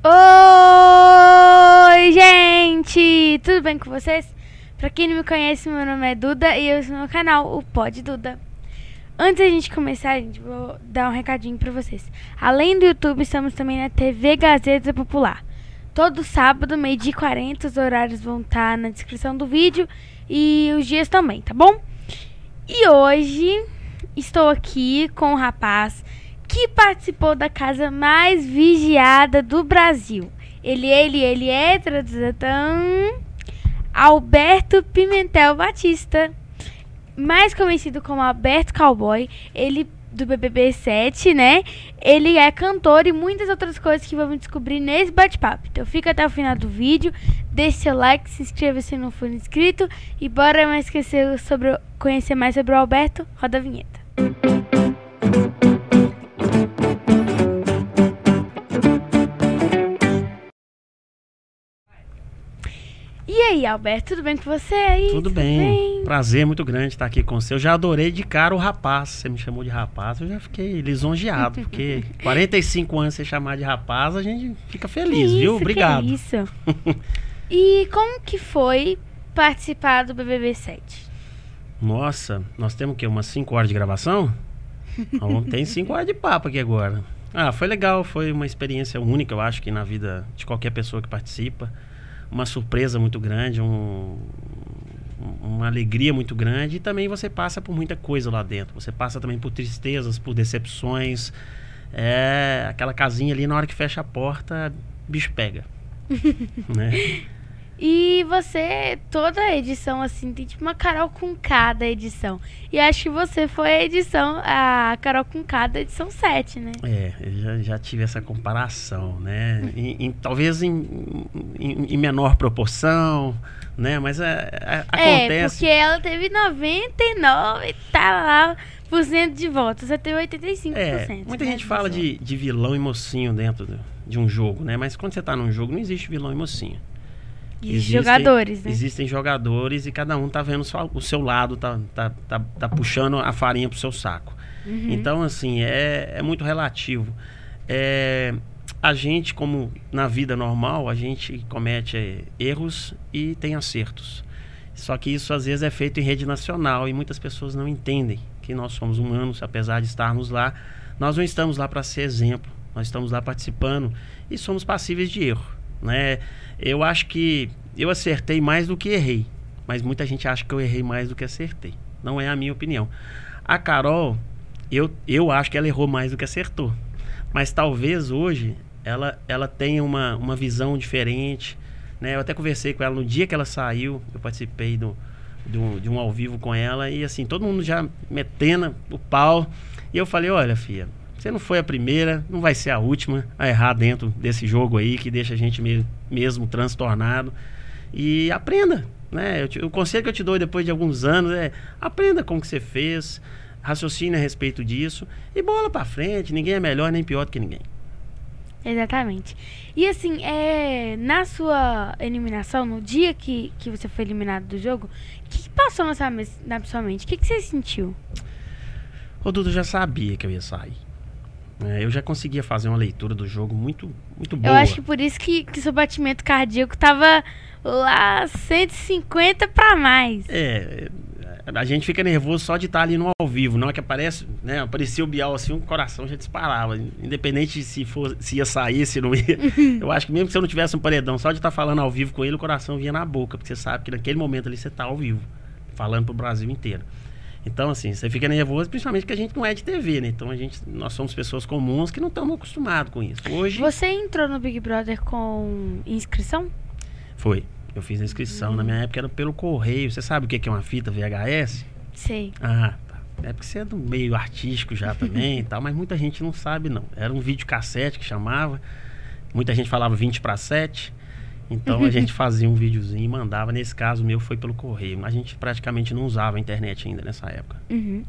Oi, gente! Tudo bem com vocês? Pra quem não me conhece, meu nome é Duda e eu sou no canal, o Pod Duda. Antes da gente começar, gente, vou dar um recadinho pra vocês. Além do YouTube, estamos também na TV Gazeta Popular. Todo sábado, meio-dia e 40, os horários vão estar na descrição do vídeo e os dias também, tá bom? E hoje estou aqui com um rapaz que participou da casa mais vigiada do Brasil. Ele, ele, ele é traduzatão Alberto Pimentel Batista, mais conhecido como Alberto Cowboy. Ele do BBB 7, né? Ele é cantor e muitas outras coisas que vamos descobrir nesse bate-papo. Então fica até o final do vídeo, deixe seu like, se inscreva se não for inscrito e bora mais esquecer sobre conhecer mais sobre o Alberto. Roda a vinheta. E aí, Alberto, tudo bem com você aí? Tudo bem. Prazer muito grande estar aqui com você. Eu já adorei de cara o rapaz. Você me chamou de rapaz, eu já fiquei lisonjeado, porque 45 anos você chamar de rapaz, a gente fica feliz, isso, viu? Obrigado. Que isso. e como que foi participar do BBB 7? Nossa, nós temos o quê? Umas 5 horas de gravação? Então, tem 5 horas de papo aqui agora. Ah, foi legal, foi uma experiência única, eu acho que na vida de qualquer pessoa que participa uma surpresa muito grande, um, uma alegria muito grande e também você passa por muita coisa lá dentro. Você passa também por tristezas, por decepções. É aquela casinha ali na hora que fecha a porta, bicho pega. né? E você, toda edição, assim, tem tipo uma Carol com cada edição. E acho que você foi a edição, a Carol com cada edição 7, né? É, eu já, já tive essa comparação, né? em, em, talvez em, em, menor proporção, né? Mas é, é, acontece. É, porque ela teve 99 tá lá por cento de votos, você teve 85%. É, muita né, gente fala de, de vilão e mocinho dentro de um jogo, né? Mas quando você tá num jogo, não existe vilão e mocinho. Existem, jogadores, né? Existem jogadores e cada um tá vendo só, o seu lado, tá, tá, tá, tá puxando a farinha pro seu saco. Uhum. Então, assim, é, é muito relativo. É, a gente, como na vida normal, a gente comete erros e tem acertos. Só que isso às vezes é feito em rede nacional e muitas pessoas não entendem que nós somos humanos, apesar de estarmos lá. Nós não estamos lá para ser exemplo, nós estamos lá participando e somos passíveis de erro. Né? Eu acho que eu acertei mais do que errei, mas muita gente acha que eu errei mais do que acertei. Não é a minha opinião. A Carol, eu, eu acho que ela errou mais do que acertou. Mas talvez hoje ela, ela tenha uma, uma visão diferente. Né? Eu até conversei com ela no dia que ela saiu, eu participei do, do, de um ao vivo com ela, e assim, todo mundo já metendo o pau. E eu falei, olha, filha, você não foi a primeira, não vai ser a última a errar dentro desse jogo aí que deixa a gente me, mesmo transtornado. E aprenda, né? Te, o conselho que eu te dou depois de alguns anos é aprenda com o que você fez, raciocine a respeito disso e bola para frente. Ninguém é melhor nem pior do que ninguém. Exatamente. E assim, é, na sua eliminação, no dia que, que você foi eliminado do jogo, o que, que, passou na sua, na sua mente? O que, que você sentiu? O Dudu já sabia que eu ia sair. É, eu já conseguia fazer uma leitura do jogo muito, muito boa. Eu acho que por isso que, que seu batimento cardíaco tava lá 150 para mais. É, a gente fica nervoso só de estar ali no ao vivo. Na hora que aparece, né? Aparecia o Bial assim, o coração já disparava. Independente se, for, se ia sair, se não ia. eu acho que mesmo que você não tivesse um paredão, só de estar falando ao vivo com ele, o coração vinha na boca. Porque você sabe que naquele momento ali você está ao vivo. Falando pro Brasil inteiro. Então, assim, você fica nervoso, principalmente porque a gente não é de TV, né? Então, a gente, nós somos pessoas comuns que não estamos acostumados com isso. Hoje... Você entrou no Big Brother com inscrição? Foi. Eu fiz a inscrição. Hum. Na minha época era pelo correio. Você sabe o que é uma fita VHS? Sei. Ah, tá. É porque você é do meio artístico já também e tal, mas muita gente não sabe, não. Era um vídeo cassete que chamava. Muita gente falava 20 para 7. Então a gente fazia um videozinho e mandava. Nesse caso, meu foi pelo correio. A gente praticamente não usava a internet ainda nessa época. Uhum.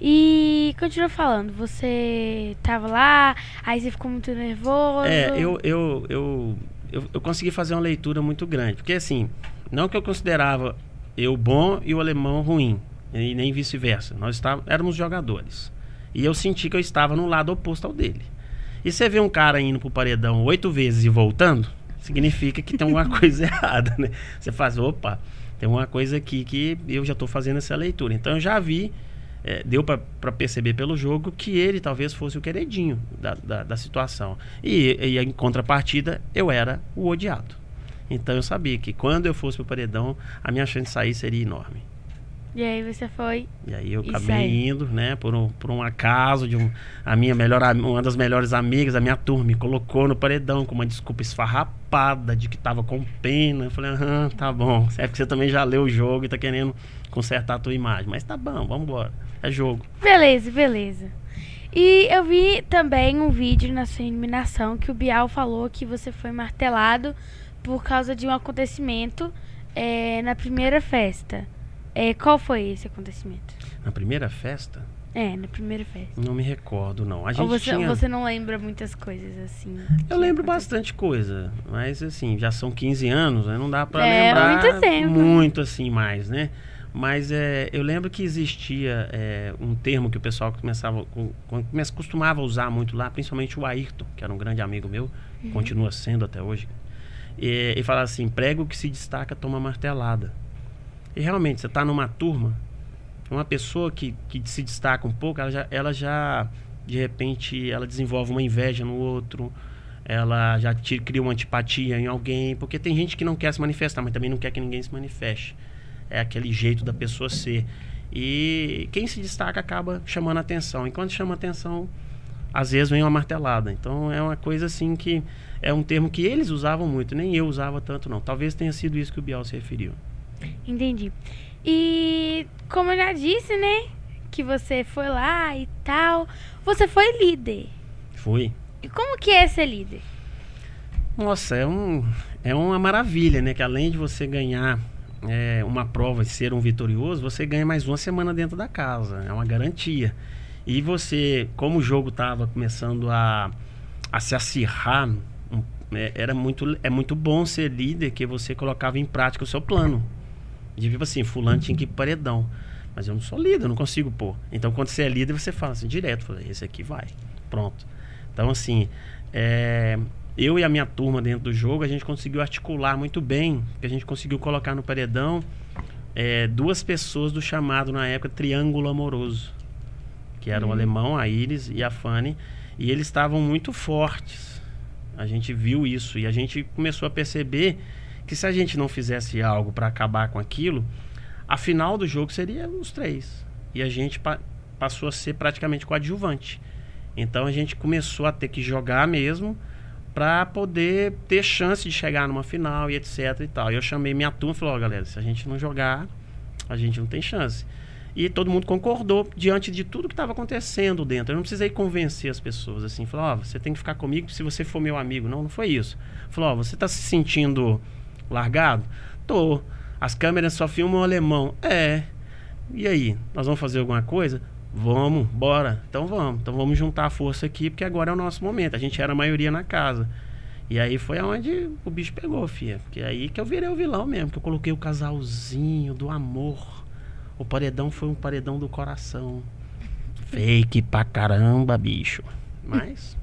E continua falando, você tava lá, aí você ficou muito nervoso. É, eu, eu, eu, eu, eu consegui fazer uma leitura muito grande. Porque assim, não que eu considerava eu bom e o alemão ruim, e nem vice-versa. Nós estávamos, éramos jogadores. E eu senti que eu estava no lado oposto ao dele. E você vê um cara indo pro paredão oito vezes e voltando, significa que tem alguma coisa errada, né? Você faz, opa, tem uma coisa aqui que eu já estou fazendo essa leitura. Então eu já vi, é, deu para perceber pelo jogo que ele talvez fosse o queridinho da, da, da situação. E, e, em contrapartida, eu era o odiado. Então eu sabia que quando eu fosse pro paredão, a minha chance de sair seria enorme. E aí você foi. E aí eu acabei indo, né, por um, por um acaso de um, a minha melhor uma das melhores amigas, a minha turma, me colocou no paredão com uma desculpa esfarrapada de que tava com pena. Eu falei, aham, tá bom. É porque você também já leu o jogo e tá querendo consertar a tua imagem. Mas tá bom, vamos embora. É jogo. Beleza, beleza. E eu vi também um vídeo na sua eliminação que o Bial falou que você foi martelado por causa de um acontecimento é, na primeira festa. É, qual foi esse acontecimento? Na primeira festa? É, na primeira festa. Não me recordo, não. A gente Ou você, tinha... você não lembra muitas coisas assim? Eu lembro aconteceu? bastante coisa, mas assim, já são 15 anos, né? Não dá pra é, lembrar muito, tempo. muito assim mais, né? Mas é, eu lembro que existia é, um termo que o pessoal começava, com, costumava usar muito lá, principalmente o Ayrton, que era um grande amigo meu, uhum. continua sendo até hoje. E, e falava assim: prego que se destaca toma martelada. E realmente, você está numa turma, uma pessoa que, que se destaca um pouco, ela já, ela já, de repente, ela desenvolve uma inveja no outro, ela já te, cria uma antipatia em alguém, porque tem gente que não quer se manifestar, mas também não quer que ninguém se manifeste. É aquele jeito da pessoa ser. E quem se destaca acaba chamando atenção. E quando chama atenção, às vezes vem uma martelada. Então é uma coisa assim que é um termo que eles usavam muito, nem eu usava tanto não. Talvez tenha sido isso que o Biel se referiu. Entendi. E como eu já disse, né? Que você foi lá e tal. Você foi líder. Fui. E como que é ser líder? Nossa, é, um, é uma maravilha, né? Que além de você ganhar é, uma prova e ser um vitorioso, você ganha mais uma semana dentro da casa. É uma garantia. E você, como o jogo estava começando a, a se acirrar, é, era muito, é muito bom ser líder que você colocava em prática o seu plano. De tipo assim, fulano tinha que ir paredão. Mas eu não sou líder, eu não consigo pôr. Então, quando você é líder, você fala assim, direto, fala, esse aqui vai. Pronto. Então, assim, é, eu e a minha turma dentro do jogo, a gente conseguiu articular muito bem, que a gente conseguiu colocar no paredão é, duas pessoas do chamado, na época, Triângulo Amoroso. Que era uhum. o alemão, a Iris e a Fanny. E eles estavam muito fortes. A gente viu isso e a gente começou a perceber que se a gente não fizesse algo para acabar com aquilo, a final do jogo seria os três. E a gente pa passou a ser praticamente coadjuvante. Então a gente começou a ter que jogar mesmo para poder ter chance de chegar numa final e etc e tal. E eu chamei minha turma e falei, ó, oh, galera, se a gente não jogar, a gente não tem chance. E todo mundo concordou diante de tudo que estava acontecendo dentro. Eu não precisei convencer as pessoas assim, falar, ó, oh, você tem que ficar comigo se você for meu amigo. Não, não foi isso. Falou, ó, oh, você está se sentindo largado? Tô. As câmeras só filmam o alemão. É. E aí? Nós vamos fazer alguma coisa? Vamos, bora. Então vamos. Então vamos juntar a força aqui, porque agora é o nosso momento. A gente era a maioria na casa. E aí foi aonde o bicho pegou, filha. Porque aí que eu virei o vilão mesmo, que eu coloquei o casalzinho do amor. O paredão foi um paredão do coração. Fake pra caramba, bicho. Mas,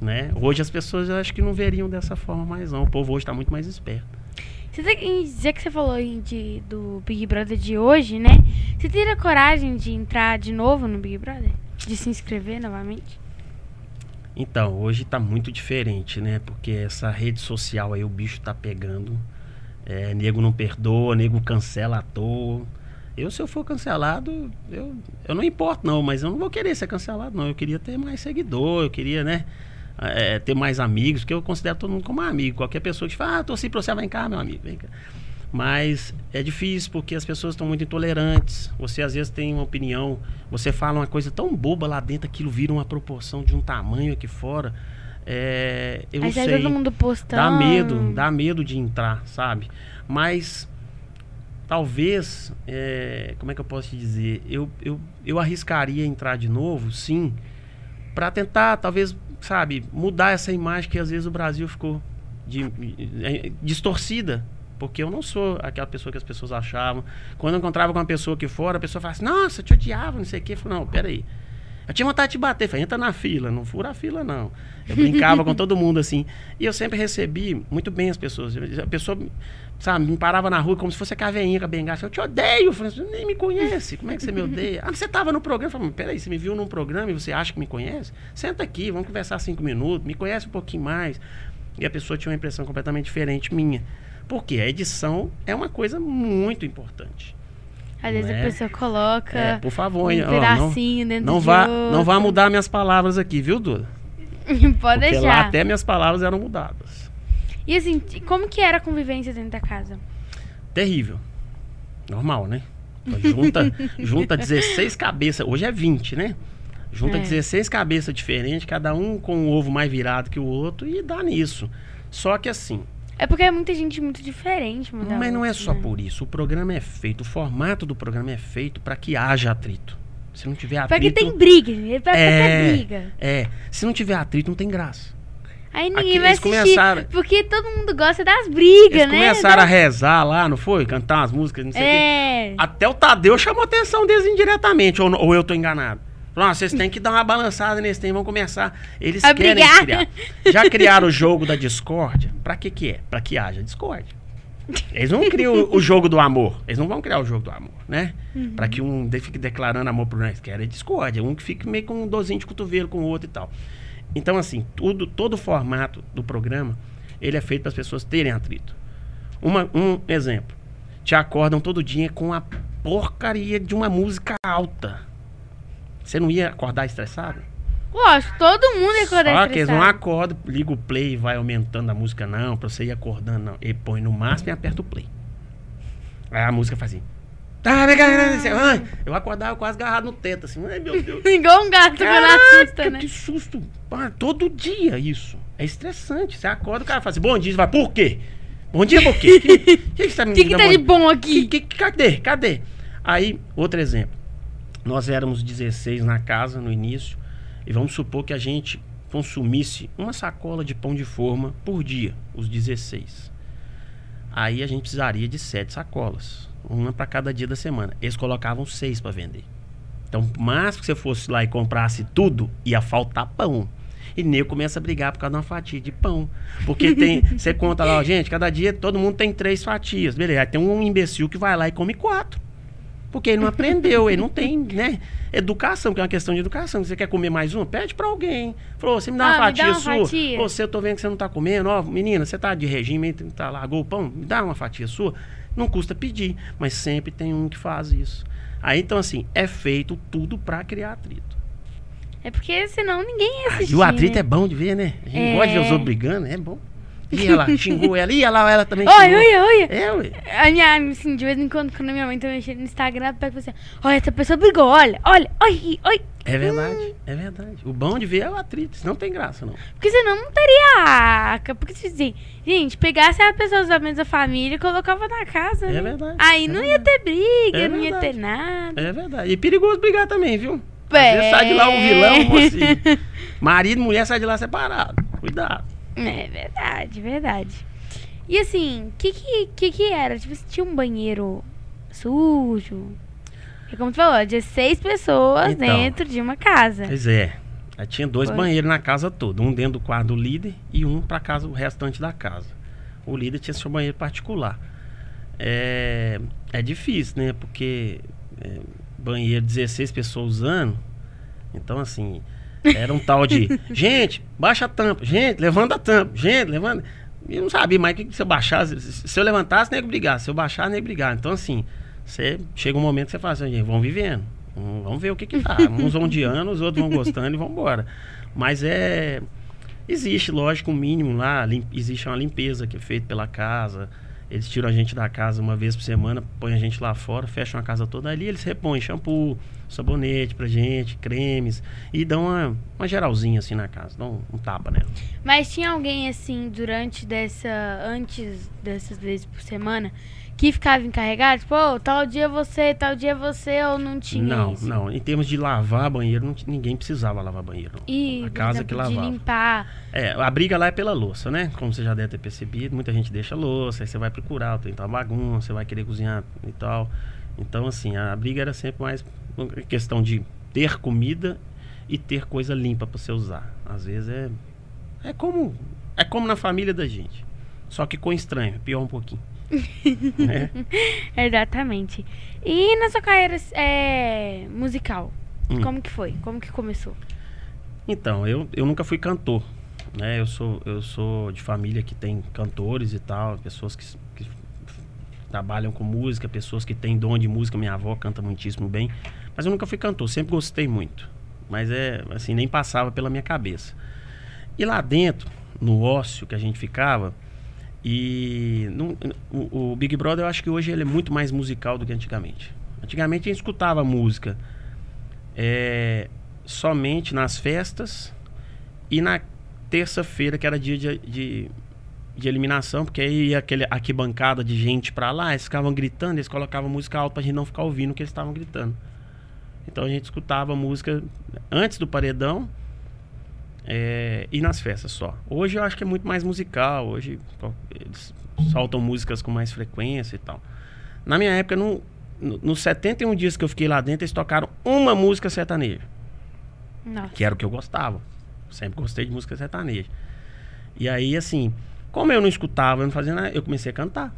né? Hoje as pessoas eu acho que não veriam dessa forma mais não. O povo hoje tá muito mais esperto. Você tem, já que você falou de, do Big Brother de hoje, né? Você teria coragem de entrar de novo no Big Brother? De se inscrever novamente? Então, hoje tá muito diferente, né? Porque essa rede social aí, o bicho tá pegando. É, nego não perdoa, nego cancela à toa. Eu, se eu for cancelado, eu, eu não importo não, mas eu não vou querer ser cancelado não. Eu queria ter mais seguidor, eu queria, né? É, ter mais amigos, porque eu considero todo mundo como amigo. Qualquer pessoa que fala, ah, torci pra você, vem cá, meu amigo, vem cá. Mas é difícil porque as pessoas estão muito intolerantes. Você às vezes tem uma opinião, você fala uma coisa tão boba lá dentro, aquilo vira uma proporção de um tamanho aqui fora. É, eu Aí não sei. todo mundo postando. Dá medo, dá medo de entrar, sabe? Mas talvez, é, como é que eu posso te dizer? Eu, eu, eu arriscaria entrar de novo, sim, para tentar talvez sabe, mudar essa imagem que às vezes o Brasil ficou de, de, distorcida. Porque eu não sou aquela pessoa que as pessoas achavam. Quando eu encontrava com uma pessoa aqui fora, a pessoa falava assim, nossa, eu te odiava, não sei o quê. Eu falei, não, peraí. Eu tinha vontade de bater, falei, entra na fila, não fura a fila, não. Eu brincava com todo mundo, assim. E eu sempre recebi muito bem as pessoas. A pessoa, sabe, me parava na rua como se fosse a caveinha com a bengala. Eu te odeio. Eu falei, você nem me conhece. Como é que você me odeia? Ah, você estava no programa. Eu falei, peraí, você me viu num programa e você acha que me conhece? Senta aqui, vamos conversar cinco minutos, me conhece um pouquinho mais. E a pessoa tinha uma impressão completamente diferente minha. Porque a edição é uma coisa muito importante. Às vezes é? a pessoa coloca. É, por favor, um pedacinho não, dentro não vá, outro. Não vá mudar minhas palavras aqui, viu, Duda? Pode Porque deixar. lá até minhas palavras eram mudadas. E assim, como que era a convivência dentro da casa? Terrível. Normal, né? Junta, junta 16 cabeças. Hoje é 20, né? Junta É. 16 cabeças diferentes, cada um com um ovo mais virado que o outro, e dá nisso. Só que assim, É porque é muita gente muito diferente, mas não é outra, só né? por isso. O programa é feito, o formato do programa é feito para que haja atrito. Se não tiver Pra que atrito. tem briga, gente. Pra que é, ter briga. é, se não tiver atrito, não tem graça. Aí Aqui ninguém vai eles assistir. começaram- Porque todo mundo gosta das brigas, Eles né? começaram Da- a rezar lá, não foi? Cantar umas músicas, não sei o quê. É. Até o Tadeu chamou a atenção deles indiretamente, ou, ou eu tô enganado. Falou, "Ah, vocês têm que dar uma balançada nesse tempo, vão começar. Eles A querem brigar. criar. Já criaram o jogo da discórdia? Pra que que é? Pra que haja discórdia. Eles não criam o, o jogo do amor. Eles não vão criar o jogo do amor, né? Uhum. Pra que um fique declarando amor pro outro. Eles querem discórdia. Um que fique meio com um dozinho de cotovelo com o outro e tal. Então, assim, tudo, todo o formato do programa, ele é feito para as pessoas terem atrito. Uma- um exemplo. Te acordam todo dia com a porcaria de uma música alta. Você não ia acordar estressado? Lógico, todo mundo é acordar Só que eles não acordam, liga o play e vai aumentando a música, não, pra você ir acordando, não. Ele põe no máximo e aperta o play. Aí a música faz assim. Tá, vem cá, ai, Eu acordava quase agarrado no teto, assim, ai meu Deus. Igual um gato quando Caraca, assusta, né? que susto. Todo dia isso. É estressante. Você acorda, o cara fala assim, bom dia, você vai, por quê? Bom dia por quê? O que, que, que você tá me O que, que tá de bom- aqui? que, que- cadê? Cadê? Aí, outro exemplo. Nós éramos 16 na casa no início e vamos supor que a gente consumisse uma sacola de pão de forma por dia, os 16. Aí a gente precisaria de sete sacolas, uma para cada dia da semana. Eles colocavam seis para vender. Então, mais que você fosse lá e comprasse tudo, ia faltar pão. E nego começa a brigar por causa de uma fatia de pão. Porque tem. Você conta lá, ó, gente, cada dia todo mundo tem três fatias. Beleza. Aí tem um imbecil que vai lá e come quatro. Porque ele não aprendeu, ele não tem, né? Educação, que é uma questão de educação. Você quer comer mais uma? Pede pra alguém. Falou, você me dá uma Ah, me fatia dá uma sua? fatia. Você, eu tô vendo que você não tá comendo. Ó, menina, você tá de regime, tá, largou o pão? Me dá uma fatia sua. Não custa pedir, mas sempre tem um que faz isso. Aí, então, assim, é feito tudo pra criar atrito. É porque senão ninguém ia Ah, assistir. e o atrito né? é bom de ver, né? A gente É. gosta de ver os outros brigando, é bom. E ela xingou ela, e ela, ela também xingou. olha, olha. É, ué. A minha, assim, de vez em quando, quando a minha mãe tá mexendo no Instagram, ela pega e fala assim, olha, essa pessoa brigou, olha, olha, oi, oi. É verdade, é verdade. O bom de ver é o atrito, senão não tem graça, não. Porque senão não teria. Porque se assim, gente, pegasse as pessoas da mesma família e colocava na casa. É né? verdade, Aí é não ia ter briga, É não ia verdade. ter nada. É verdade. E perigoso brigar também, viu? Às É. vezes sai de lá um vilão, um mocinho. Marido e mulher sai de lá separado. Cuidado. É verdade, verdade. E assim, o que, que que era? Tipo, se tinha um banheiro sujo. É como tu falou, 16 pessoas Então. dentro de uma casa. Pois é. Aí tinha dois Foi. banheiros na casa toda. Um dentro do quarto do líder e um pra casa, o restante da casa. O líder tinha seu banheiro particular. É, é difícil, né? Porque é, banheiro 16 pessoas usando. Então, assim, era um tal de. gente, baixa a tampa. Gente, levanta a tampa. Gente, levanta. Eu não sabia mais o que, se eu baixasse. Se eu levantasse, nem brigar. Se eu baixar, nem brigar. Então, assim, você chega um momento que você fala assim, gente, vamos vivendo. Vamos ver o que que dá. Uns vão odiando, os outros vão gostando e vão embora. Mas é. Existe, lógico, um mínimo lá. lim- existe uma limpeza que é feita pela casa. Eles tiram a gente da casa uma vez por semana, põem a gente lá fora, fecham a casa toda ali, eles repõem shampoo, sabonete pra gente, cremes, e dão uma, uma geralzinha assim na casa, dão um, tapa nela. Mas tinha alguém assim, durante dessa. Antes dessas vezes por semana, que ficava encarregado? Tipo, "Ô, tal dia você, tal dia você, ou não tinha não, isso? não. Em termos de lavar banheiro, não ninguém precisava lavar banheiro. E, a casa exemplo, que de lavava. limpar. É, a briga lá é pela louça, né? Como você já deve ter percebido, muita gente deixa a louça, aí você vai procurar, tem uma bagunça, você vai querer cozinhar e tal. Então, assim, a briga era sempre mais questão de ter comida e ter coisa limpa para você usar. Às vezes é é como é como na família da gente, só que com estranho, pior um pouquinho. né? Exatamente. E na sua carreira é, musical, Hum. como que foi? Como que começou? Então, eu, eu nunca fui cantor, né? Eu sou eu sou de família que tem cantores e tal, pessoas que, que trabalham com música, pessoas que têm dom de música. Minha avó canta muitíssimo bem, mas eu nunca fui cantor, sempre gostei muito. Mas é assim, nem passava pela minha cabeça. E lá dentro, no ócio que a gente ficava, e não- o, o Big Brother eu acho que hoje ele é muito mais musical do que antigamente. Antigamente a gente escutava música é, somente nas festas e na terça-feira, que era dia de, de, de eliminação, porque aí ia aquele arquibancada de gente pra lá, eles ficavam gritando, eles colocavam música alta pra gente não ficar ouvindo o que eles estavam gritando. Então a gente escutava música antes do paredão é, e nas festas só. Hoje eu acho que é muito mais musical, hoje eles soltam músicas com mais frequência e tal. Na minha época, no, no- nos 71 dias que eu fiquei lá dentro, eles tocaram uma música sertaneja Nossa. que era o que eu gostava. Sempre gostei de música sertaneja. E aí, assim, como eu não escutava, eu não fazia nada, eu comecei a cantar.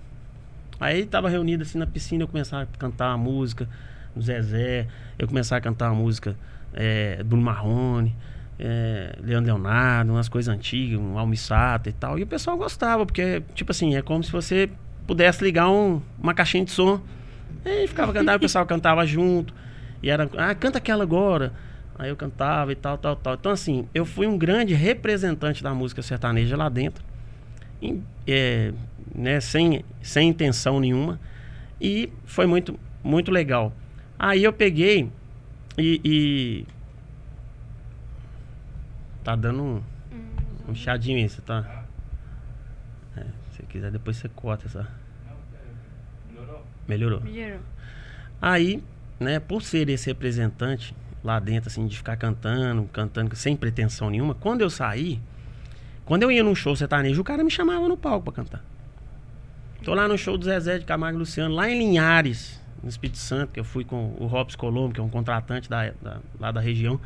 Aí tava reunido assim na piscina, eu começava a cantar uma música do Zezé, eu começava a cantar uma música é, do Marrone, é, Leandro Leonardo, umas coisas antigas, um Almissato e tal. E o pessoal gostava, porque, tipo assim, é como se você pudesse ligar um- uma caixinha de som. E ficava cantando, o pessoal cantava junto. E era, ah, canta aquela agora. Aí eu cantava e tal, tal, tal. Então, assim, eu fui um grande representante da música sertaneja lá dentro. É, né, sem, sem intenção nenhuma. E foi muito, muito legal. Aí eu peguei e. e- Tá dando um, um chadinho aí, você tá. É, se você quiser, depois você corta essa. Melhorou. Melhorou. Aí, né, por ser esse representante lá dentro, assim, de ficar cantando, cantando sem pretensão nenhuma, quando eu saí, quando eu ia num show sertanejo, o cara me chamava no palco pra cantar. Tô lá no show do Zezé de Camargo e Luciano, lá em Linhares, no Espírito Santo, que eu fui com o Robson Colombo, que é um contratante da, da- lá da região.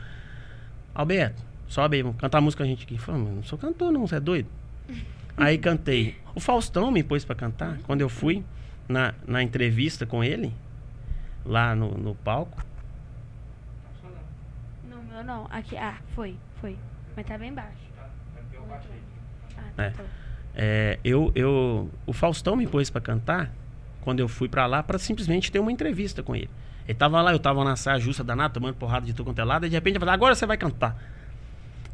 Alberto, sobe aí, vamos cantar música com a gente aqui. Falei, "Mas não sou cantor não, você é doido? Aí cantei. O Faustão me pôs pra cantar, quando eu fui na, na entrevista com ele, lá no, no palco. Não, meu não. Aqui, ah, foi, foi. Mas tá bem baixo. Ah, tá, É. tá bom. É, eu, eu, o Faustão me pôs pra cantar quando eu fui pra lá pra simplesmente ter uma entrevista com ele. Ele tava lá, eu tava na saia justa danada, tomando porrada de tudo quanto é lado, e de repente ele falou, agora você vai cantar.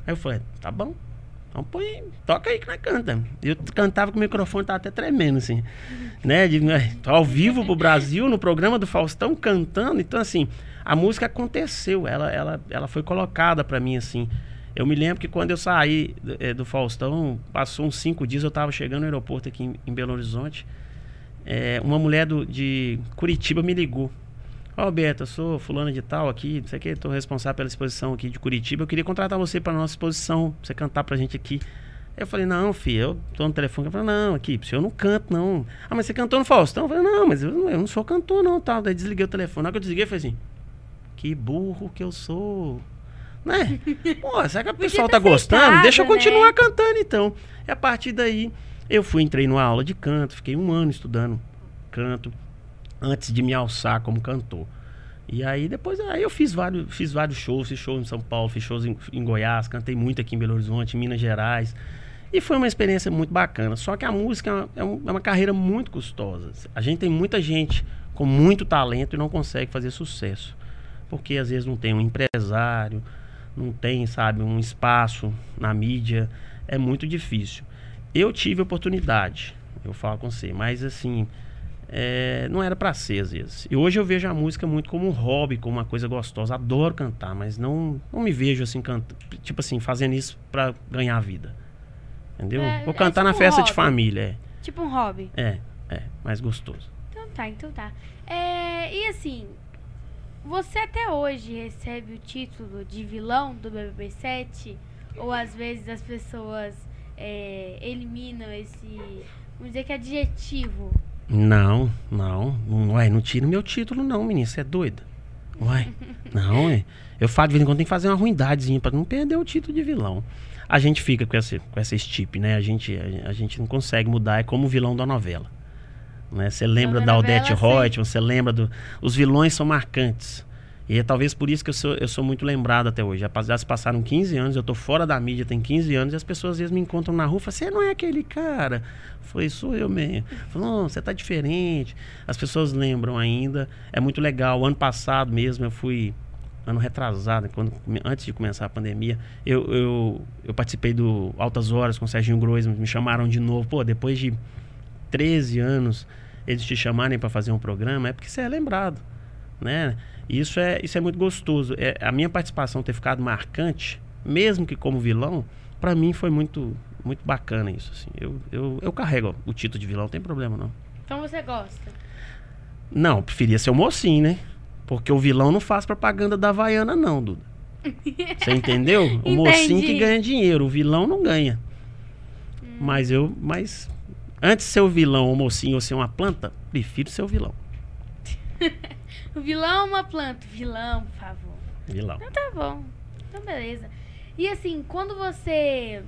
Aí eu falei, tá bom. Então põe, toca aí que nós canta. Eu cantava com o microfone, tava até tremendo, assim. né? De, né, ao vivo pro Brasil, no programa do Faustão, cantando. Então, assim, a música aconteceu. Ela, ela, ela foi colocada pra mim, assim. Eu me lembro que quando eu saí eh, do Faustão, passou uns cinco dias, eu tava chegando no aeroporto aqui em, em Belo Horizonte. eh, uma mulher do, de Curitiba me ligou. Ó, Alberto, eu sou fulano de tal aqui, não sei o que, tô responsável pela exposição aqui de Curitiba. Eu queria contratar você para nossa exposição, pra você cantar pra gente aqui. Eu falei, não, filho, eu tô no telefone. Eu falei, não, aqui, eu não canto, não. Ah, mas você cantou no Faustão? Eu falei, não, mas eu, não- eu não sou cantor, não, tal. Daí desliguei o telefone. Na hora que eu desliguei, eu falei assim, que burro que eu sou. Né? Pô, será que o pessoal tá gostando? Deixa eu continuar né? cantando, então. E a partir daí, eu fui, entrei numa aula de canto, fiquei um ano estudando canto, antes de me alçar como cantor. E aí depois aí eu fiz vários, fiz vários shows, fiz shows em São Paulo, fiz shows em, em Goiás, cantei muito aqui em Belo Horizonte, em Minas Gerais. E foi uma experiência muito bacana. Só que a música é uma, é é uma carreira muito custosa. A gente tem muita gente com muito talento e não consegue fazer sucesso. Porque às vezes não tem um empresário, não tem, sabe, um espaço na mídia. É muito difícil. Eu tive oportunidade, eu falo com você, mas assim, é, não era pra ser às vezes. E hoje eu vejo a música muito como um hobby, como uma coisa gostosa. Adoro cantar, mas não, não me vejo assim, canta, tipo assim, fazendo isso pra ganhar vida. Entendeu? É, Vou é cantar na tipo um festa de hobby. família, Tipo um hobby. é. É, é, mais gostoso. Então tá, então tá. É, e assim, você até hoje recebe o título de vilão do BBB 7? Ou às vezes as pessoas é, eliminam esse, vamos dizer que é adjetivo? Não, não, ué, não tira meu título não, menino, você é doida. Uai, não, é. Eu falo de vez em quando tem que fazer uma ruindadezinha pra não perder o título de vilão. A gente fica com essa, com essa estipe, né? A gente, a, a gente não consegue mudar, é como o vilão da novela. Né? Você lembra da, novela, Reutemann, você lembra do... Os vilões são marcantes. E é talvez por isso que eu sou, eu sou muito lembrado até hoje. Já, se passaram 15 anos, eu tô fora da mídia tem 15 anos, e as pessoas às vezes me encontram na rua e falam, você não é aquele cara. Falei, sou eu mesmo. Não, você tá diferente. As pessoas lembram ainda. É muito legal. Ano passado mesmo eu fui. Ano retrasado, quando, antes de começar a pandemia, eu, eu, eu participei do Altas Horas com o Serginho Groisman, me chamaram de novo. Pô, depois de 13 anos eles te chamarem para fazer um programa, é porque você é lembrado, né? Isso é, isso é muito gostoso. É, a minha participação ter ficado marcante, mesmo que como vilão, para mim foi muito muito bacana isso. Assim. Eu, eu, eu carrego o título de vilão, não tem problema não. Então você gosta. Não, preferia ser o mocinho, né? Porque o vilão não faz propaganda da Havaiana, não, Duda. Você entendeu? O mocinho que ganha dinheiro, o vilão não ganha. Mas eu, mas antes de ser o vilão, o mocinho ou ser uma planta, prefiro ser o vilão. O vilão é uma planta. Vilão, por favor. Vilão. Então tá bom. Então beleza. E assim, quando você.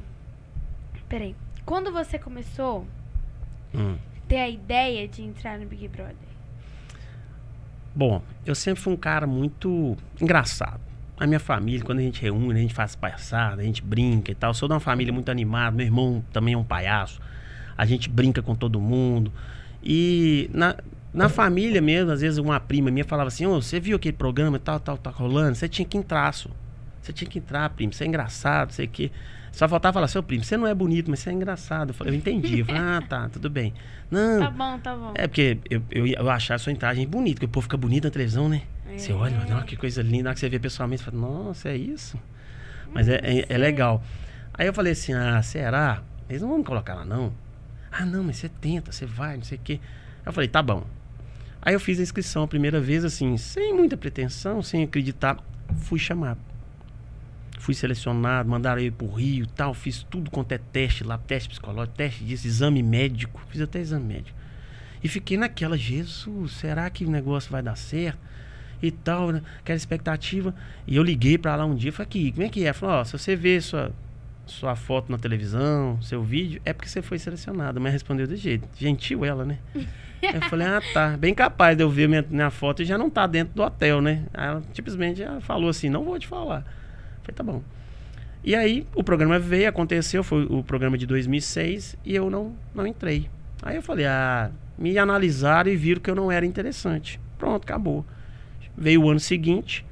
Peraí. Quando você começou Hum. a ter a ideia de entrar no Big Brother? Bom, eu sempre fui um cara muito engraçado. A minha família, quando a gente reúne, a gente faz palhaçada, a gente brinca e tal. Eu sou de uma família muito animada, meu irmão também é um palhaço. A gente brinca com todo mundo. E na, na família mesmo, às vezes uma prima minha falava assim: Ô, você viu aquele programa e tal, tal, tá rolando? Você tinha que entrar, só. Você tinha que entrar, primo. Você é engraçado, sei que. Só faltava falar, seu primo, você não é bonito, mas você é engraçado. Eu, falei, eu entendi. Eu falei, ah, tá, tudo bem. Não, Tá bom, tá bom. é porque eu, eu, eu achava a sua entragem bonita, porque o povo fica bonito na televisão, né? É. Você olha, olha que coisa linda, na hora que você vê pessoalmente, você fala, nossa, é isso? Mas é, é, é legal. Aí eu falei assim, ah, será? Eles não vão me colocar lá, não. Ah, não, mas você tenta, você vai, não sei o quê. Eu falei, tá bom. Aí eu fiz a inscrição a primeira vez, assim, sem muita pretensão, sem acreditar. Fui chamado. Fui selecionado, mandaram eu pro Rio tal. Fiz tudo quanto é teste lá, teste psicológico, teste disso, exame médico. Fiz até exame médico. E fiquei naquela, Jesus, será que o negócio vai dar certo? E tal, né? aquela expectativa. E eu liguei pra lá um dia e falei, aqui, como é que é? Falou, ó, se você vê sua, sua foto na televisão, seu vídeo, é porque você foi selecionada. Mas respondeu desse jeito. Gentil ela, né? Eu falei, ah, tá. Bem capaz de eu ver minha, minha foto e já não tá dentro do hotel, né? Aí ela simplesmente já falou assim, não vou te falar. Eu falei, tá bom. E aí o programa veio, aconteceu, foi o programa de 2006 e eu não, não entrei. Aí eu falei, ah, me analisaram e viram que eu não era interessante. Pronto, acabou. Veio o ano seguinte,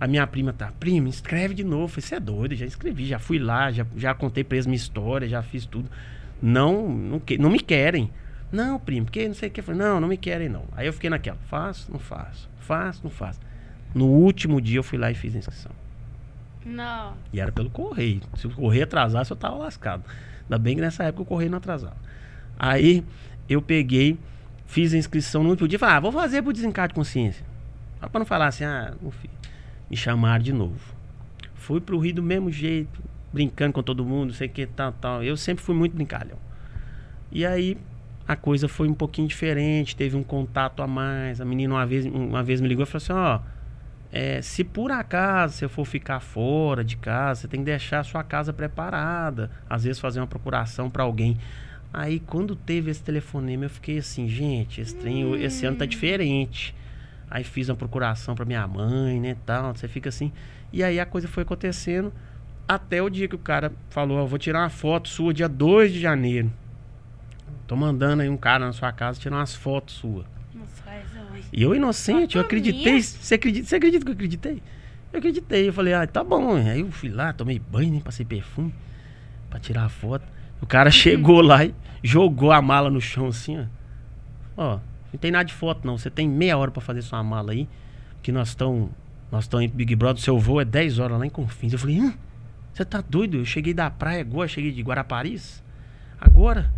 a minha prima tá, prima, escreve de novo. Você é doido, já escrevi, já fui lá, já, já contei pra eles minha história, já fiz tudo. Não, não, que- não me querem. Não, primo, porque não sei o que. Eu falei, não, não me querem não. Aí eu fiquei naquela, faço, não faço, faço, não faço. No último dia eu fui lá e fiz a inscrição. Não. E era pelo correio. Se o correio atrasasse, eu tava lascado. Ainda bem que nessa época o correio não atrasava. Aí eu peguei, fiz a inscrição no último dia e falei, ah, vou fazer pro desencargo de consciência. Só pra não falar assim, ah, não fiz. Me chamaram de novo. Fui pro Rio do mesmo jeito, brincando com todo mundo, sei que tal, tal. Eu sempre fui muito brincalhão. E aí a coisa foi um pouquinho diferente, teve um contato a mais. A menina uma vez, uma vez me ligou e falou assim, ó, é, se por acaso você for ficar fora de casa, você tem que deixar a sua casa preparada. Às vezes fazer uma procuração para alguém. Aí quando teve esse telefonema, eu fiquei assim, gente, esse, trem, esse ano tá diferente. Aí fiz uma procuração para minha mãe, né, tal. Você fica assim. E aí a coisa foi acontecendo até o dia que o cara falou, ó, vou tirar uma foto sua dia 2 de janeiro. Tô mandando aí um cara na sua casa tirar umas fotos suas. E eu inocente, eu acreditei. Você acredita, você acredita que eu acreditei? Eu acreditei. Eu falei, ah, tá bom. Aí eu fui lá, tomei banho, nem passei perfume pra tirar a foto. O cara chegou lá e jogou a mala no chão assim, ó. Ó, não tem nada de foto não. Você tem meia hora pra fazer sua mala aí. Que nós estamos nós estamos em Big Brother, seu voo é 10 horas lá em Confins. Eu falei, hum, você tá doido? Eu cheguei da praia agora, cheguei de Guaraparis. Agora,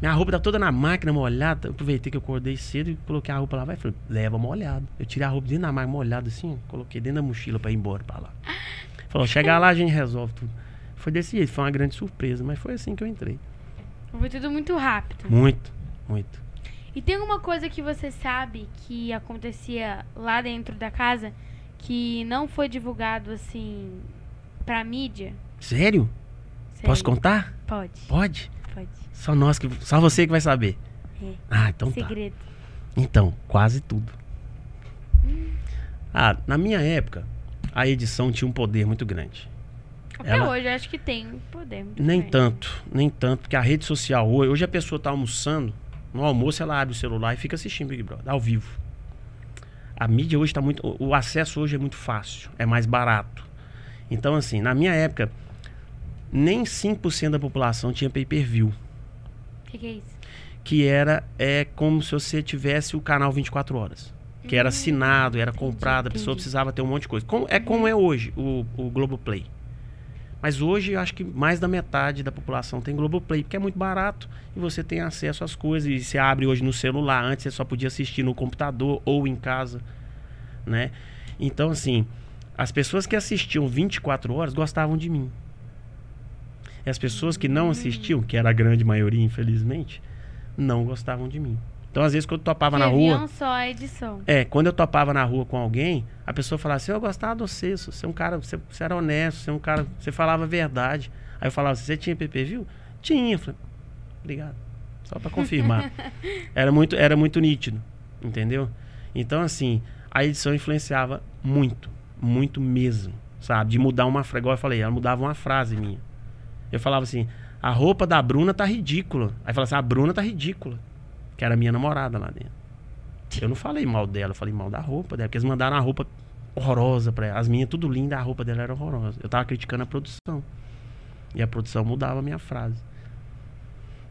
minha roupa tá toda na máquina molhada. Eu aproveitei que eu acordei cedo e coloquei a roupa lá. Vai, falei, leva molhado. Eu tirei a roupa dentro da máquina molhada assim, coloquei dentro da mochila pra ir embora pra lá. Falou, chegar lá a gente resolve tudo. Foi desse jeito, foi uma grande surpresa, mas foi assim que eu entrei. Foi tudo muito rápido. Muito, muito. E tem alguma coisa que você sabe que acontecia lá dentro da casa que não foi divulgado assim pra mídia? Sério? Sério. Posso contar? Pode. Pode? Pode. Só nós que. Só você que vai saber. É. Ah, então tá. Segredo. Então, quase tudo. Ah, na minha época, a edição tinha um poder muito grande. Até Ela- hoje eu acho que tem um poder. muito Nem grande. tanto, nem tanto, porque a rede social hoje, hoje a pessoa tá almoçando, no almoço ela abre o celular e fica assistindo Big Brother, ao vivo. A mídia hoje tá muito. O acesso hoje é muito fácil, é mais barato. Então, assim, na minha época, nem 5% da população tinha pay-per-view. O que, que é isso? Que era é como se você tivesse o canal 24 horas. Que era assinado, era entendi, comprado, a pessoa entendi. precisava ter um monte de coisa. Como- é como é hoje o, o Globoplay. Mas hoje eu acho que mais da metade da população tem Globoplay, porque é muito barato e você tem acesso às coisas. E você abre hoje no celular, antes você só podia assistir no computador ou em casa, né? Então, assim, as pessoas que assistiam 24 horas gostavam de mim. E as pessoas que não assistiam, que era a grande maioria, infelizmente, não gostavam de mim. Então, às vezes, quando eu topava na rua. viam só a edição. É, quando eu topava na rua com alguém, a pessoa falava assim, eu gostava de você, você é um cara, você, você era honesto, você é um cara, você falava a verdade. Aí eu falava, você tinha PPV? Tinha. Eu falei, obrigado. Só pra confirmar. era, muito, era muito nítido, entendeu? Então, assim, a edição influenciava muito, muito mesmo, sabe? De mudar uma frase, igual eu falei, ela mudava uma frase minha. Eu falava assim, a roupa da Bruna tá ridícula. Aí falava assim, a Bruna tá ridícula. Que era minha namorada lá dentro. Eu não falei mal dela, eu falei mal da roupa dela, porque eles mandaram a roupa horrorosa pra ela. As minhas tudo linda, a roupa dela era horrorosa. Eu tava criticando a produção. E a produção mudava a minha frase.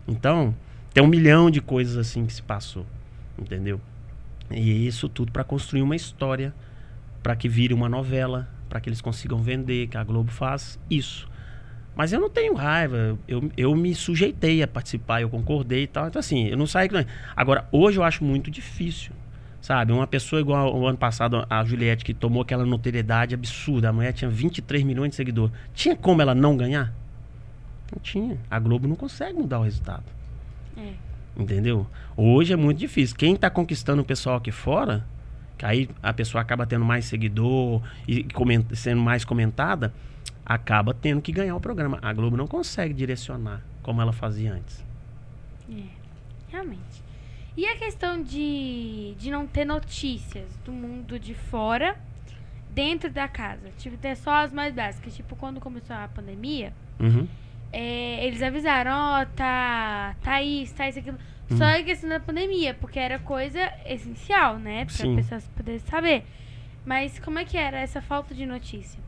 Então, tem um milhão de coisas assim que se passou, entendeu? E isso tudo pra construir uma história, pra que vire uma novela, pra que eles consigam vender, que a Globo faz isso. Mas eu não tenho raiva, eu, eu me sujeitei a participar, eu concordei e tal. Então, assim, eu não saí. Agora, hoje eu acho muito difícil, sabe? Uma pessoa igual o ano passado, a Juliette, que tomou aquela notoriedade absurda. A mulher tinha 23 milhões de seguidores. Tinha como ela não ganhar? Não tinha. A Globo não consegue mudar o resultado. É. Entendeu? Hoje é muito difícil. Quem tá conquistando o pessoal aqui fora, que aí a pessoa acaba tendo mais seguidor e sendo mais comentada, acaba tendo que ganhar o programa. A Globo não consegue direcionar como ela fazia antes. É, realmente. E a questão de, de não ter notícias do mundo de fora dentro da casa? Tipo, ter só as mais básicas. Tipo, quando começou a pandemia, Uhum. é, eles avisaram, ó, tá, tá isso, tá isso, aquilo. Só Hum. a questão da pandemia, porque era coisa essencial, né? Pra Sim. pessoas poderem saber. Mas como é que era essa falta de notícia?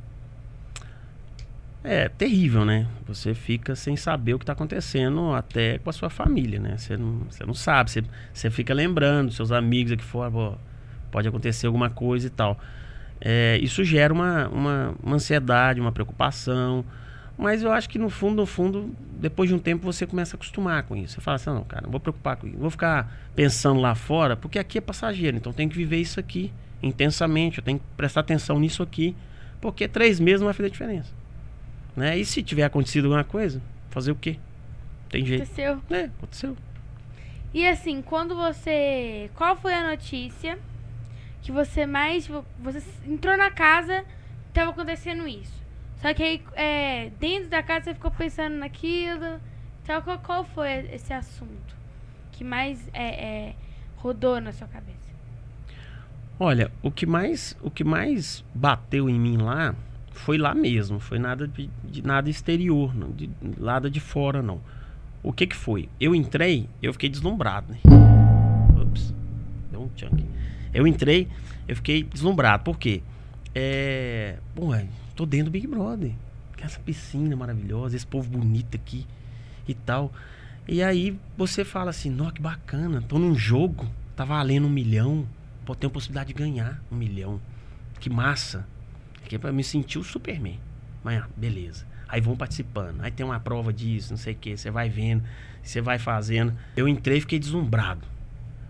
É terrível, né? Você fica sem saber o que está acontecendo até com a sua família, né? Você não, você não sabe, você, você fica lembrando, seus amigos aqui fora, pô, pode acontecer alguma coisa e tal. É, isso gera uma, uma, uma ansiedade, uma preocupação, mas eu acho que no fundo, no fundo, depois de um tempo você começa a acostumar com isso. Você fala assim, não, cara, não vou preocupar com isso, vou ficar pensando lá fora, porque aqui é passageiro, então tenho que viver isso aqui intensamente, eu tenho que prestar atenção nisso aqui, porque três meses não vai fazer diferença. Né? E se tiver acontecido alguma coisa, fazer o quê? Tem jeito. Aconteceu? É, aconteceu. E assim, quando você. Qual foi a notícia que você mais. Você entrou na casa tava acontecendo isso. Só que aí, é, dentro da casa você ficou pensando naquilo. Então, qual, qual foi esse assunto que mais é, é, rodou na sua cabeça? Olha, o que mais, o que mais bateu em mim lá foi lá mesmo, foi nada de, de nada exterior, não, de nada de fora não. O que que foi? Eu entrei, eu fiquei deslumbrado, né? Ups, deu um chunk. Eu entrei, eu fiquei deslumbrado, por quê? É, bom, tô dentro do Big Brother, essa piscina maravilhosa, esse povo bonito aqui e tal. E aí você fala assim, nossa, que bacana, tô num jogo, tá valendo um milhão, pô, tenho possibilidade de ganhar um milhão. Que massa. Aqui é pra me sentir o Superman. Mas, ah, beleza. Aí vão participando. Aí tem uma prova disso, não sei o que. Você vai vendo, você vai fazendo. Eu entrei e fiquei deslumbrado.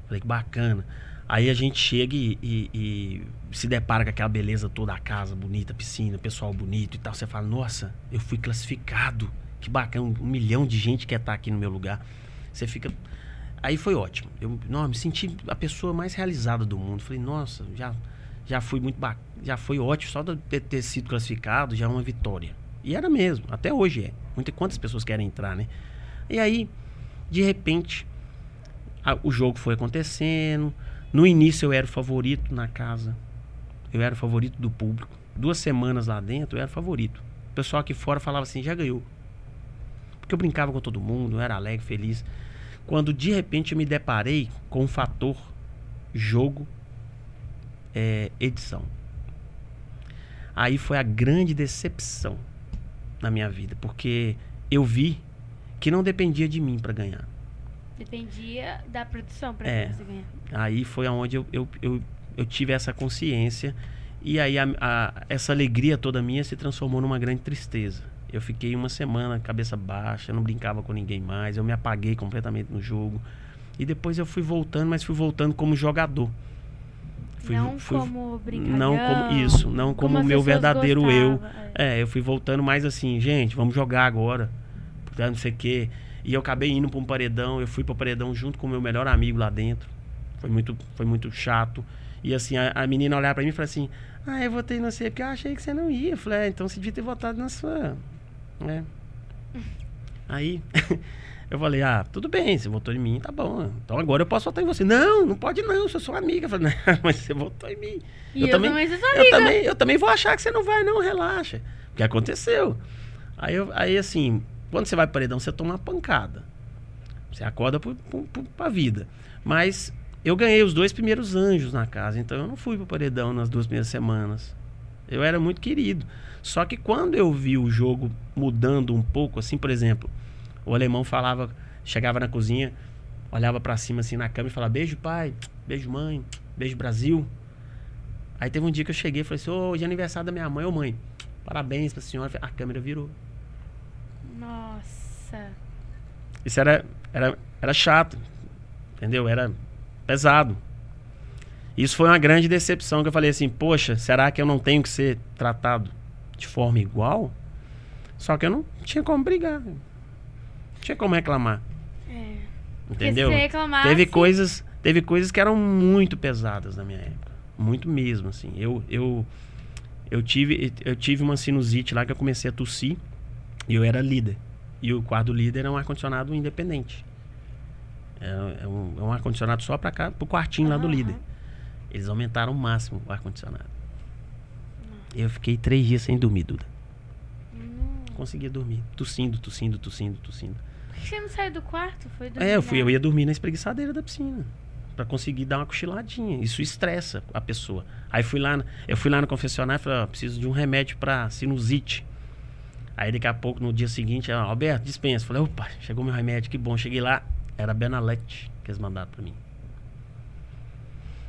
Falei, que bacana. Aí a gente chega e, e- e se depara com aquela beleza toda, a casa bonita, piscina, pessoal bonito e tal. Você fala, nossa, eu fui classificado. Que bacana, um, um milhão de gente quer estar aqui no meu lugar. Você fica. Aí foi ótimo. Eu não, me senti a pessoa mais realizada do mundo. Falei, nossa, já, já foi muito já foi ótimo só de ter, sido classificado já é uma vitória. E era mesmo, até hoje é. Muitas quantas pessoas querem entrar, né? E aí, de repente, a, o jogo foi acontecendo. No início eu era o favorito na casa. Eu era o favorito do público. Duas semanas lá dentro eu era o favorito. O pessoal aqui fora falava assim, já ganhou. Porque eu brincava com todo mundo, eu era alegre, feliz. Quando de repente eu me deparei com o fator jogo é, edição. Aí foi a grande decepção na minha vida, porque eu vi que não dependia de mim para ganhar. Dependia da produção para é, você ganhar. Aí foi aonde eu, eu, eu, eu tive essa consciência e aí a, a, essa alegria toda minha se transformou numa grande tristeza. Eu fiquei uma semana cabeça baixa, não brincava com ninguém mais, eu me apaguei completamente no jogo. E depois eu fui voltando, mas fui voltando como jogador. Fui, não fui, como brincalhão. Não como isso, não como o meu verdadeiro gostavam, eu. É. é. eu fui voltando mais assim, gente, vamos jogar agora. Não sei o quê. E eu acabei indo para um paredão, eu fui para o paredão junto com o meu melhor amigo lá dentro. Foi muito, foi muito chato. E assim, a, a menina olhar para mim e falar assim: Ah, eu votei no você porque eu achei que você não ia. Eu falei: é, então você devia ter votado na sua. Né? Aí. Eu falei, ah, tudo bem, você votou em mim, tá bom. Então agora eu posso votar em você. Não, não pode não, eu sou sua amiga. Eu falei, não, mas você votou em mim. E eu, eu também, sou eu também, eu também vou achar que você não vai, não, relaxa. O que aconteceu? Aí, eu, aí assim, quando você vai para paredão, você toma uma pancada. Você acorda para a vida. Mas eu ganhei os dois primeiros anjos na casa, então eu não fui para paredão nas duas primeiras semanas. Eu era muito querido. Só que quando eu vi o jogo mudando um pouco, assim, por exemplo, o alemão falava, chegava na cozinha, olhava para cima assim na cama e falava: beijo, pai, beijo, mãe, beijo, Brasil. Aí teve um dia que eu cheguei e falei assim: hoje é aniversário da minha mãe, ô mãe, parabéns pra senhora. A câmera virou. Nossa. Isso era, era, era chato, entendeu? Era pesado. Isso foi uma grande decepção que eu falei assim: poxa, será que eu não tenho que ser tratado de forma igual? Só que eu não tinha como brigar tinha como reclamar. É. Entendeu? Reclamasse... Teve coisas, teve coisas que eram muito pesadas na minha época, muito mesmo assim. Eu eu eu tive eu tive uma sinusite lá que eu comecei a tossir e eu era líder. E o quarto líder é um ar condicionado independente. É, é um, é um ar condicionado só para cá, pro quartinho uhum. lá do líder. Eles aumentaram o máximo o ar condicionado. Eu fiquei três dias sem dormir, Duda. Não conseguia dormir, tossindo, tossindo, tossindo, tossindo. Você não saiu do quarto? Foi dormir é, eu, fui, eu ia dormir na espreguiçadeira da piscina. para conseguir dar uma cochiladinha. Isso estressa a pessoa. Aí fui lá, eu fui lá no confessionário e falei, ó, preciso de um remédio para sinusite. Aí daqui a pouco, no dia seguinte, ela, Alberto, dispensa. Falei, opa, chegou meu remédio, que bom. Cheguei lá, era Benalete que eles mandaram para mim.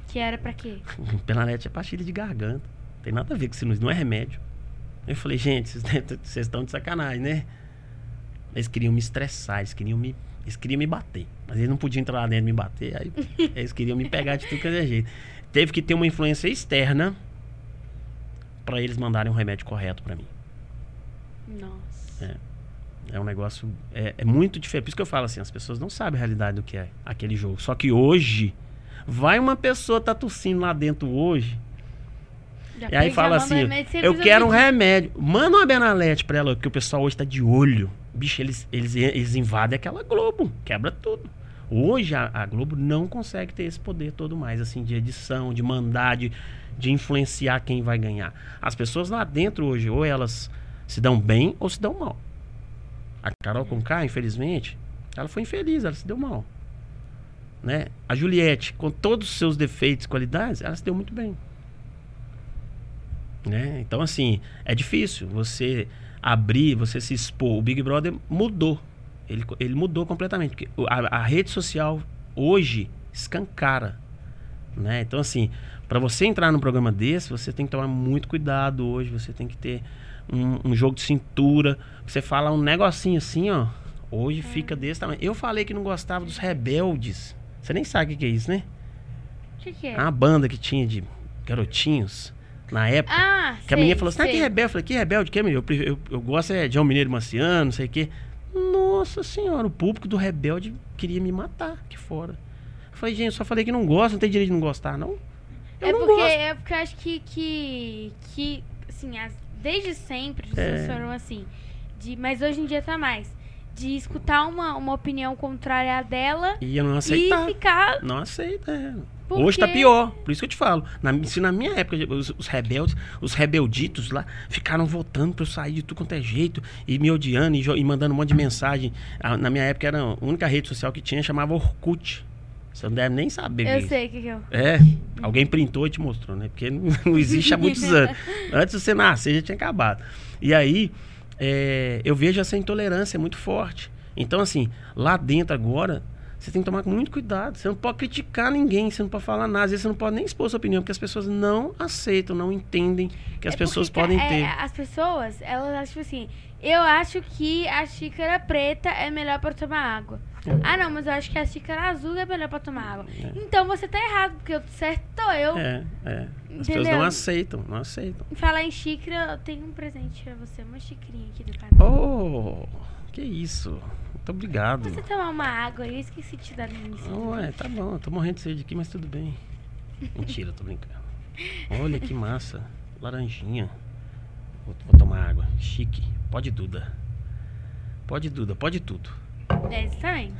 Que era para quê? Benalete é pastilha de garganta. Tem nada a ver com sinusite, não é remédio. Eu falei, gente, vocês estão de sacanagem, né? Eles queriam me estressar, eles queriam me, eles queriam me bater. Mas eles não podiam entrar lá dentro e me bater, aí eles queriam me pegar de tudo que é jeito. Teve que ter uma influência externa para eles mandarem um remédio correto para mim. Nossa. É. É um negócio. É, é, muito diferente. Por isso que eu falo assim: as pessoas não sabem a realidade do que é aquele jogo. Só que hoje, vai uma pessoa tá tossindo lá dentro hoje. Já e aí fala assim: eu quero um remédio. Manda uma Benalete pra ela, porque o pessoal hoje tá de olho bicho, eles, eles, eles invadem aquela Globo, quebra tudo. Hoje a, a, Globo não consegue ter esse poder todo mais, assim, de edição, de mandar, de, de influenciar quem vai ganhar. As pessoas lá dentro hoje, ou elas se dão bem ou se dão mal. A Carol Conká, infelizmente, ela foi infeliz, ela se deu mal. Né? A Juliette, com todos os seus defeitos e qualidades, ela se deu muito bem. Né? Então, assim, é difícil você abrir, você se expor. O Big Brother mudou. Ele, ele mudou completamente. Porque a, a rede social hoje escancara. Né? Então, assim, para você entrar num programa desse, você tem que tomar muito cuidado hoje. Você tem que ter um, um jogo de cintura. Você fala um negocinho assim, ó. Hoje é. fica desse tamanho. Eu falei que não gostava dos rebeldes. Você nem sabe o que, que é isso, né? O que, que é? Uma banda que tinha de garotinhos na época. Ah, que sei, a menina falou assim: ah, que rebelde. Eu falei: que rebelde? Que é, eu, eu, eu gosto é de um mineiro marciano, não sei o quê. Nossa senhora, o público do rebelde queria me matar aqui fora. Eu falei: gente, eu só falei que não gosto, não tem direito de não gostar, não. Eu é não porque gosto. é porque eu acho que que, que assim, as- desde sempre as pessoas É. foram assim, de, mas hoje em dia tá mais de escutar uma, uma opinião contrária à dela E eu não e aceitar. ficar Não aceita, é. Porque- Hoje tá pior, por isso que eu te falo. Na, se na minha época, os, os rebeldes, os rebelditos lá, ficaram votando pra eu sair de tudo quanto é jeito, e me odiando, e, e mandando um monte de mensagem. Ah, Na minha época, era a única rede social que tinha, chamava Orkut. Você não deve nem saber. eu sei o que que eu É, alguém printou e te mostrou, né? Porque não, não existe há muitos anos. Antes de você nascer, já tinha acabado. E aí, é, eu vejo essa intolerância muito forte. Então, assim, lá dentro agora, você tem que tomar muito cuidado. Você não pode criticar ninguém, você não pode falar nada. Às vezes você não pode nem expor sua opinião, porque as pessoas não aceitam, não entendem que as É pessoas podem é, ter. As pessoas, elas acham tipo assim, eu acho que a xícara preta é melhor pra tomar água. Ah, não, mas eu acho que a xícara azul é melhor pra tomar água. Então você tá errado, porque o certo sou eu. É, é. As pessoas não aceitam, não aceitam. Falar em xícara, eu tenho um presente pra você, uma xícarinha aqui do canal. Oh, que isso. Muito obrigado. Você tomar uma água aí, eu esqueci de te dar no início. Ué, tá bom, eu tô morrendo de sede aqui, mas tudo bem. Mentira, tô brincando. Olha que massa. Laranjinha. Vou, vou tomar água. Chique. Pode Duda. Pode Duda, pode tudo. É, exatamente.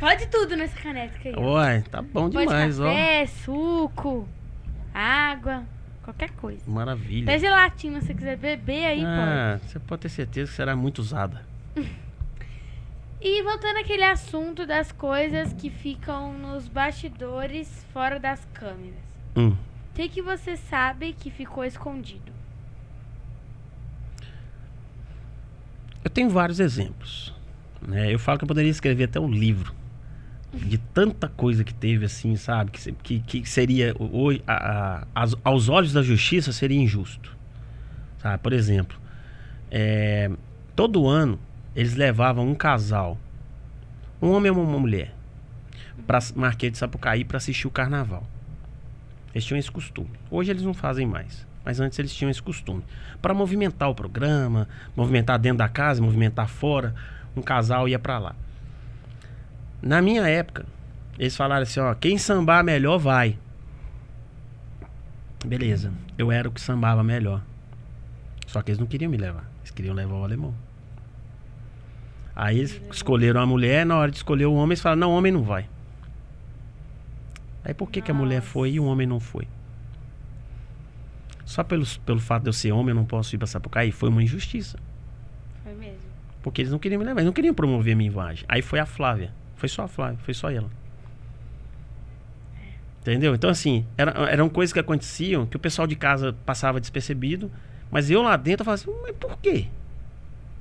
Pode tudo nessa caneca aí. ó. Ué, tá bom Pode demais, café, suco, água, qualquer coisa. ó. Maravilha. Até gelatina, se você quiser beber aí, pode. ah, você pode ter certeza que será muito usada. E voltando àquele assunto das coisas que ficam nos bastidores fora das câmeras. Hum. O que, que você sabe que ficou escondido? Eu tenho vários exemplos. Né? Eu falo que eu poderia escrever até um livro de tanta coisa que teve, assim, sabe? Que, que, que seria, hoje, a- a- aos olhos da justiça, seria injusto. Sabe? Por exemplo, é, todo ano eles levavam um casal, um homem e uma mulher, para Marquês de Sapucaí para assistir o carnaval. Eles tinham esse costume. Hoje eles não fazem mais. Mas antes eles tinham esse costume. Para movimentar o programa, movimentar dentro da casa, movimentar fora, um casal ia para lá. Na minha época, eles falaram assim, ó, quem sambar melhor vai. Beleza. Eu era o que sambava melhor. Só que eles não queriam me levar. Eles queriam levar o alemão. Aí eles escolheram a mulher, na hora de escolher o homem, eles falaram, não, o homem não vai. Aí por que, que a mulher foi e o homem não foi? Só pelo, pelo fato de eu ser homem, eu não posso ir pra Sapucaí? Foi uma injustiça. Porque eles não queriam me levar, eles não queriam promover a minha imagem. Aí foi a Flávia. Foi só a Flávia, foi só ela. Entendeu? Então, assim, era, eram coisas que aconteciam que o pessoal de casa passava despercebido, mas eu lá dentro eu falava assim, mas por quê?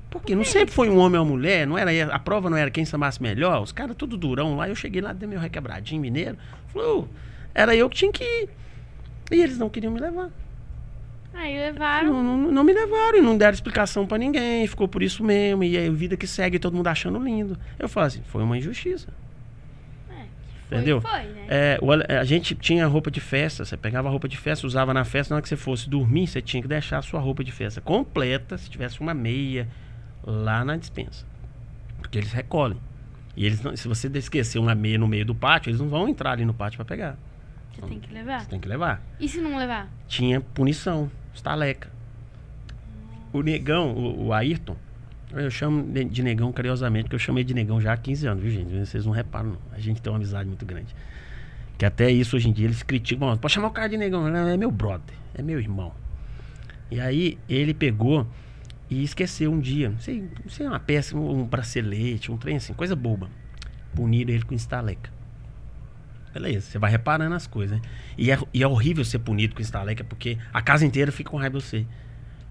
Porque não sempre foi um homem ou uma mulher, não era a prova não era quem sambasse melhor, os caras tudo durão lá, eu cheguei lá, dei meu requebradinho mineiro, falou, era eu que tinha que ir. E eles não queriam me levar. Aí levaram. Não, não, não me levaram e não deram explicação pra ninguém, ficou por isso mesmo, e aí vida que segue, todo mundo achando lindo. Eu falo assim, foi uma injustiça. É, que foi, Entendeu? Foi, né? É, o ale- a gente tinha roupa de festa, você pegava a roupa de festa, usava na festa, na hora que você fosse dormir, você tinha que deixar a sua roupa de festa completa, se tivesse uma meia, lá na dispensa. Porque eles recolhem. E eles não- se você esquecer uma meia no meio do pátio, eles não vão entrar ali no pátio pra pegar. Você tem que levar. Você tem que levar. E se não levar? Tinha punição, estaleca. O negão, o, o Ayrton, eu chamo de, negão carinhosamente, porque eu chamei de negão já há 15 anos, viu, gente? Vocês não reparam, não. A gente tem uma amizade muito grande. Que até isso hoje em dia eles criticam. "Bom, Pode chamar o cara de negão, não, é meu brother, é meu irmão. E aí ele pegou e esqueceu um dia, não sei, não sei uma peça, um bracelete, um trem assim, coisa boba. Puniram ele com estaleca. Beleza, você vai reparando as coisas, né? E é, e é horrível ser punido com estaleca, porque a casa inteira fica com raiva de você.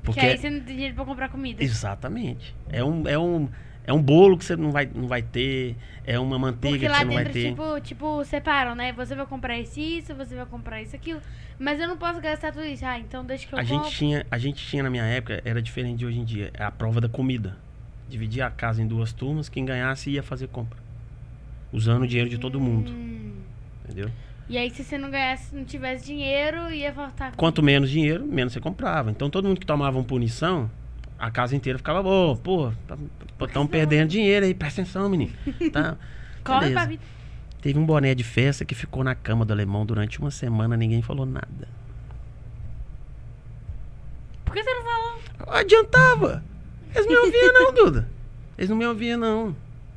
Porque Porque aí você não tem dinheiro pra comprar comida. Exatamente. É um, é um, é um bolo que você não vai, não vai ter, é uma manteiga Porque que lá você não vai dentro, ter. tipo, tipo, separam, né? Você vai comprar isso, isso, você vai comprar isso, aquilo. Mas eu não posso gastar tudo isso. Ah, então deixa que eu a compro. gente tinha, a gente tinha na minha época, era diferente de hoje em dia, é a prova da comida. Dividia a casa em duas turmas, quem ganhasse ia fazer compra. Usando o dinheiro de todo mundo, Hum. Entendeu? E aí, se você não ganhasse, não tivesse dinheiro, ia faltar. Quanto menos dinheiro, menos você comprava. Então todo mundo que tomava uma punição, a casa inteira ficava, ô, pô, estão perdendo dinheiro aí, presta atenção, menino. Tá? Corre pra vida. Teve um boné de festa que ficou na cama do alemão durante uma semana, ninguém falou nada. Por que você não falou? Adiantava. Eles não me ouviam, não, Duda. Eles não me ouviam, não.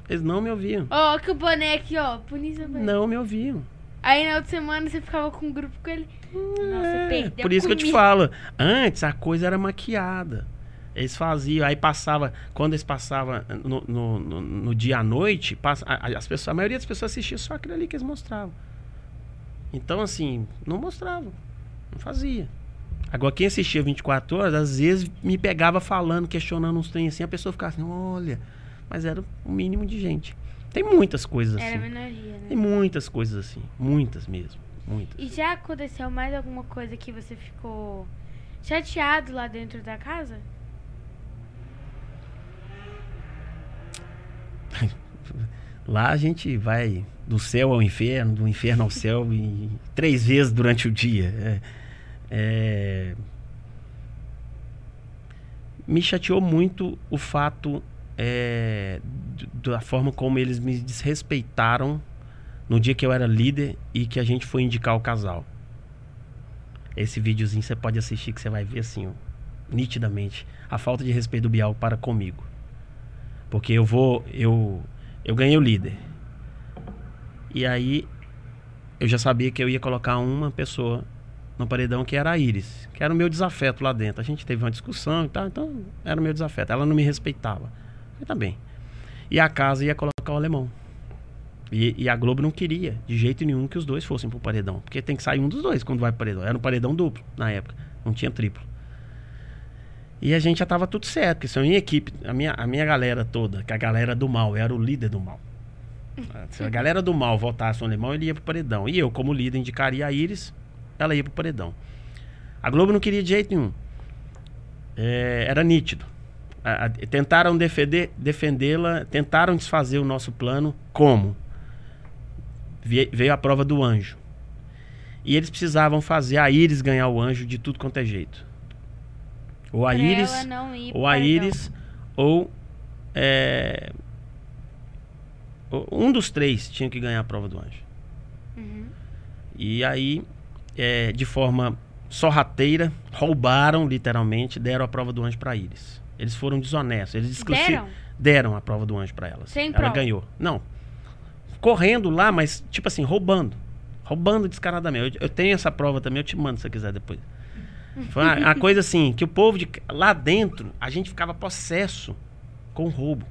Eles não me ouviam. Ó, que o boné aqui, ó. Boné. Não me ouviam. Aí na outra semana você ficava com um grupo com ele. Nossa, É, perdeu por isso que eu te comigo. falo. Antes a coisa era maquiada. Eles faziam, aí passava, quando eles passavam no, no, no- no dia à noite, passa, as pessoas, a maioria das pessoas assistia só aquilo ali que eles mostravam. Então, assim, não mostravam. Não fazia. Agora, quem assistia 24 horas, às vezes me pegava falando, questionando uns trem assim, a pessoa ficava assim, olha, mas era o mínimo de gente. Tem muitas coisas assim. Era minoria, né? Tem muitas coisas assim. Muitas mesmo. Muitas. E já aconteceu mais alguma coisa que você ficou chateado lá dentro da casa? Lá a gente vai do céu ao inferno, do inferno ao céu, e três vezes durante o dia. É, é, Me chateou muito o fato é, da forma como eles me desrespeitaram no dia que eu era líder e que a gente foi indicar o casal. Esse videozinho você pode assistir que você vai ver assim, ó, nitidamente, a falta de respeito do Bial para comigo. Porque eu vou, eu eu ganhei o líder. E aí eu já sabia que eu ia colocar uma pessoa no paredão que era a Iris, que era o meu desafeto lá dentro. A gente teve uma discussão e tal, então era o meu desafeto. Ela não me respeitava. Eu também. E a casa ia colocar o alemão. E, e a Globo não queria, de jeito nenhum, que os dois fossem pro paredão. Porque tem que sair um dos dois quando vai pro paredão. Era um paredão duplo na época. Não tinha triplo. E a gente já tava tudo certo, porque se a minha equipe, a minha, a minha galera toda, que a galera do mal, eu era o líder do mal. Se a galera do mal votasse no alemão, ele ia pro paredão. E eu, como líder, indicaria a Iris, ela ia pro paredão. A Globo não queria de jeito nenhum. É, era nítido. A- a- tentaram defender, defendê-la, tentaram desfazer o nosso plano. Como? Vie- veio a prova do anjo. E eles precisavam fazer a Iris ganhar o anjo de tudo quanto é jeito. Ou a Pra Iris, ou a. Iris, ou é, um dos três tinha que ganhar a prova do anjo. Uhum. E aí, é, de forma sorrateira, roubaram, literalmente, deram a prova do anjo para Iris. Eles foram desonestos. Eles exclusi- Deram? deram a prova do anjo para ela. Sem ela prova? ganhou. Não. Correndo lá, mas, tipo assim, roubando. Roubando descaradamente. Eu, eu tenho essa prova também, eu te mando se você quiser depois. Foi uma, uma coisa assim, que o povo de, lá dentro, a gente ficava possesso com roubo.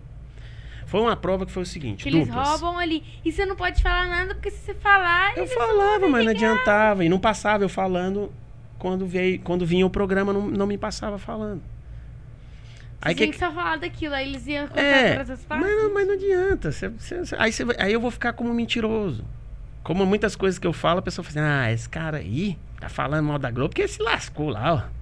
Foi uma prova que foi o seguinte, Que eles duplas. roubam ali. E você não pode falar nada, porque se você falar. Eu falava, mas não adiantava. E não passava eu falando. Quando, veio, quando vinha o programa, não, não me passava falando. Você Aí tinha que, que só falar daquilo, aí eles iam contar é, todas as mas partes. não, mas não adianta. Aí, aí eu vou ficar como mentiroso. Como muitas coisas que eu falo, a pessoa fala assim: ah, esse cara aí tá falando mal da Globo porque se lascou lá, ó.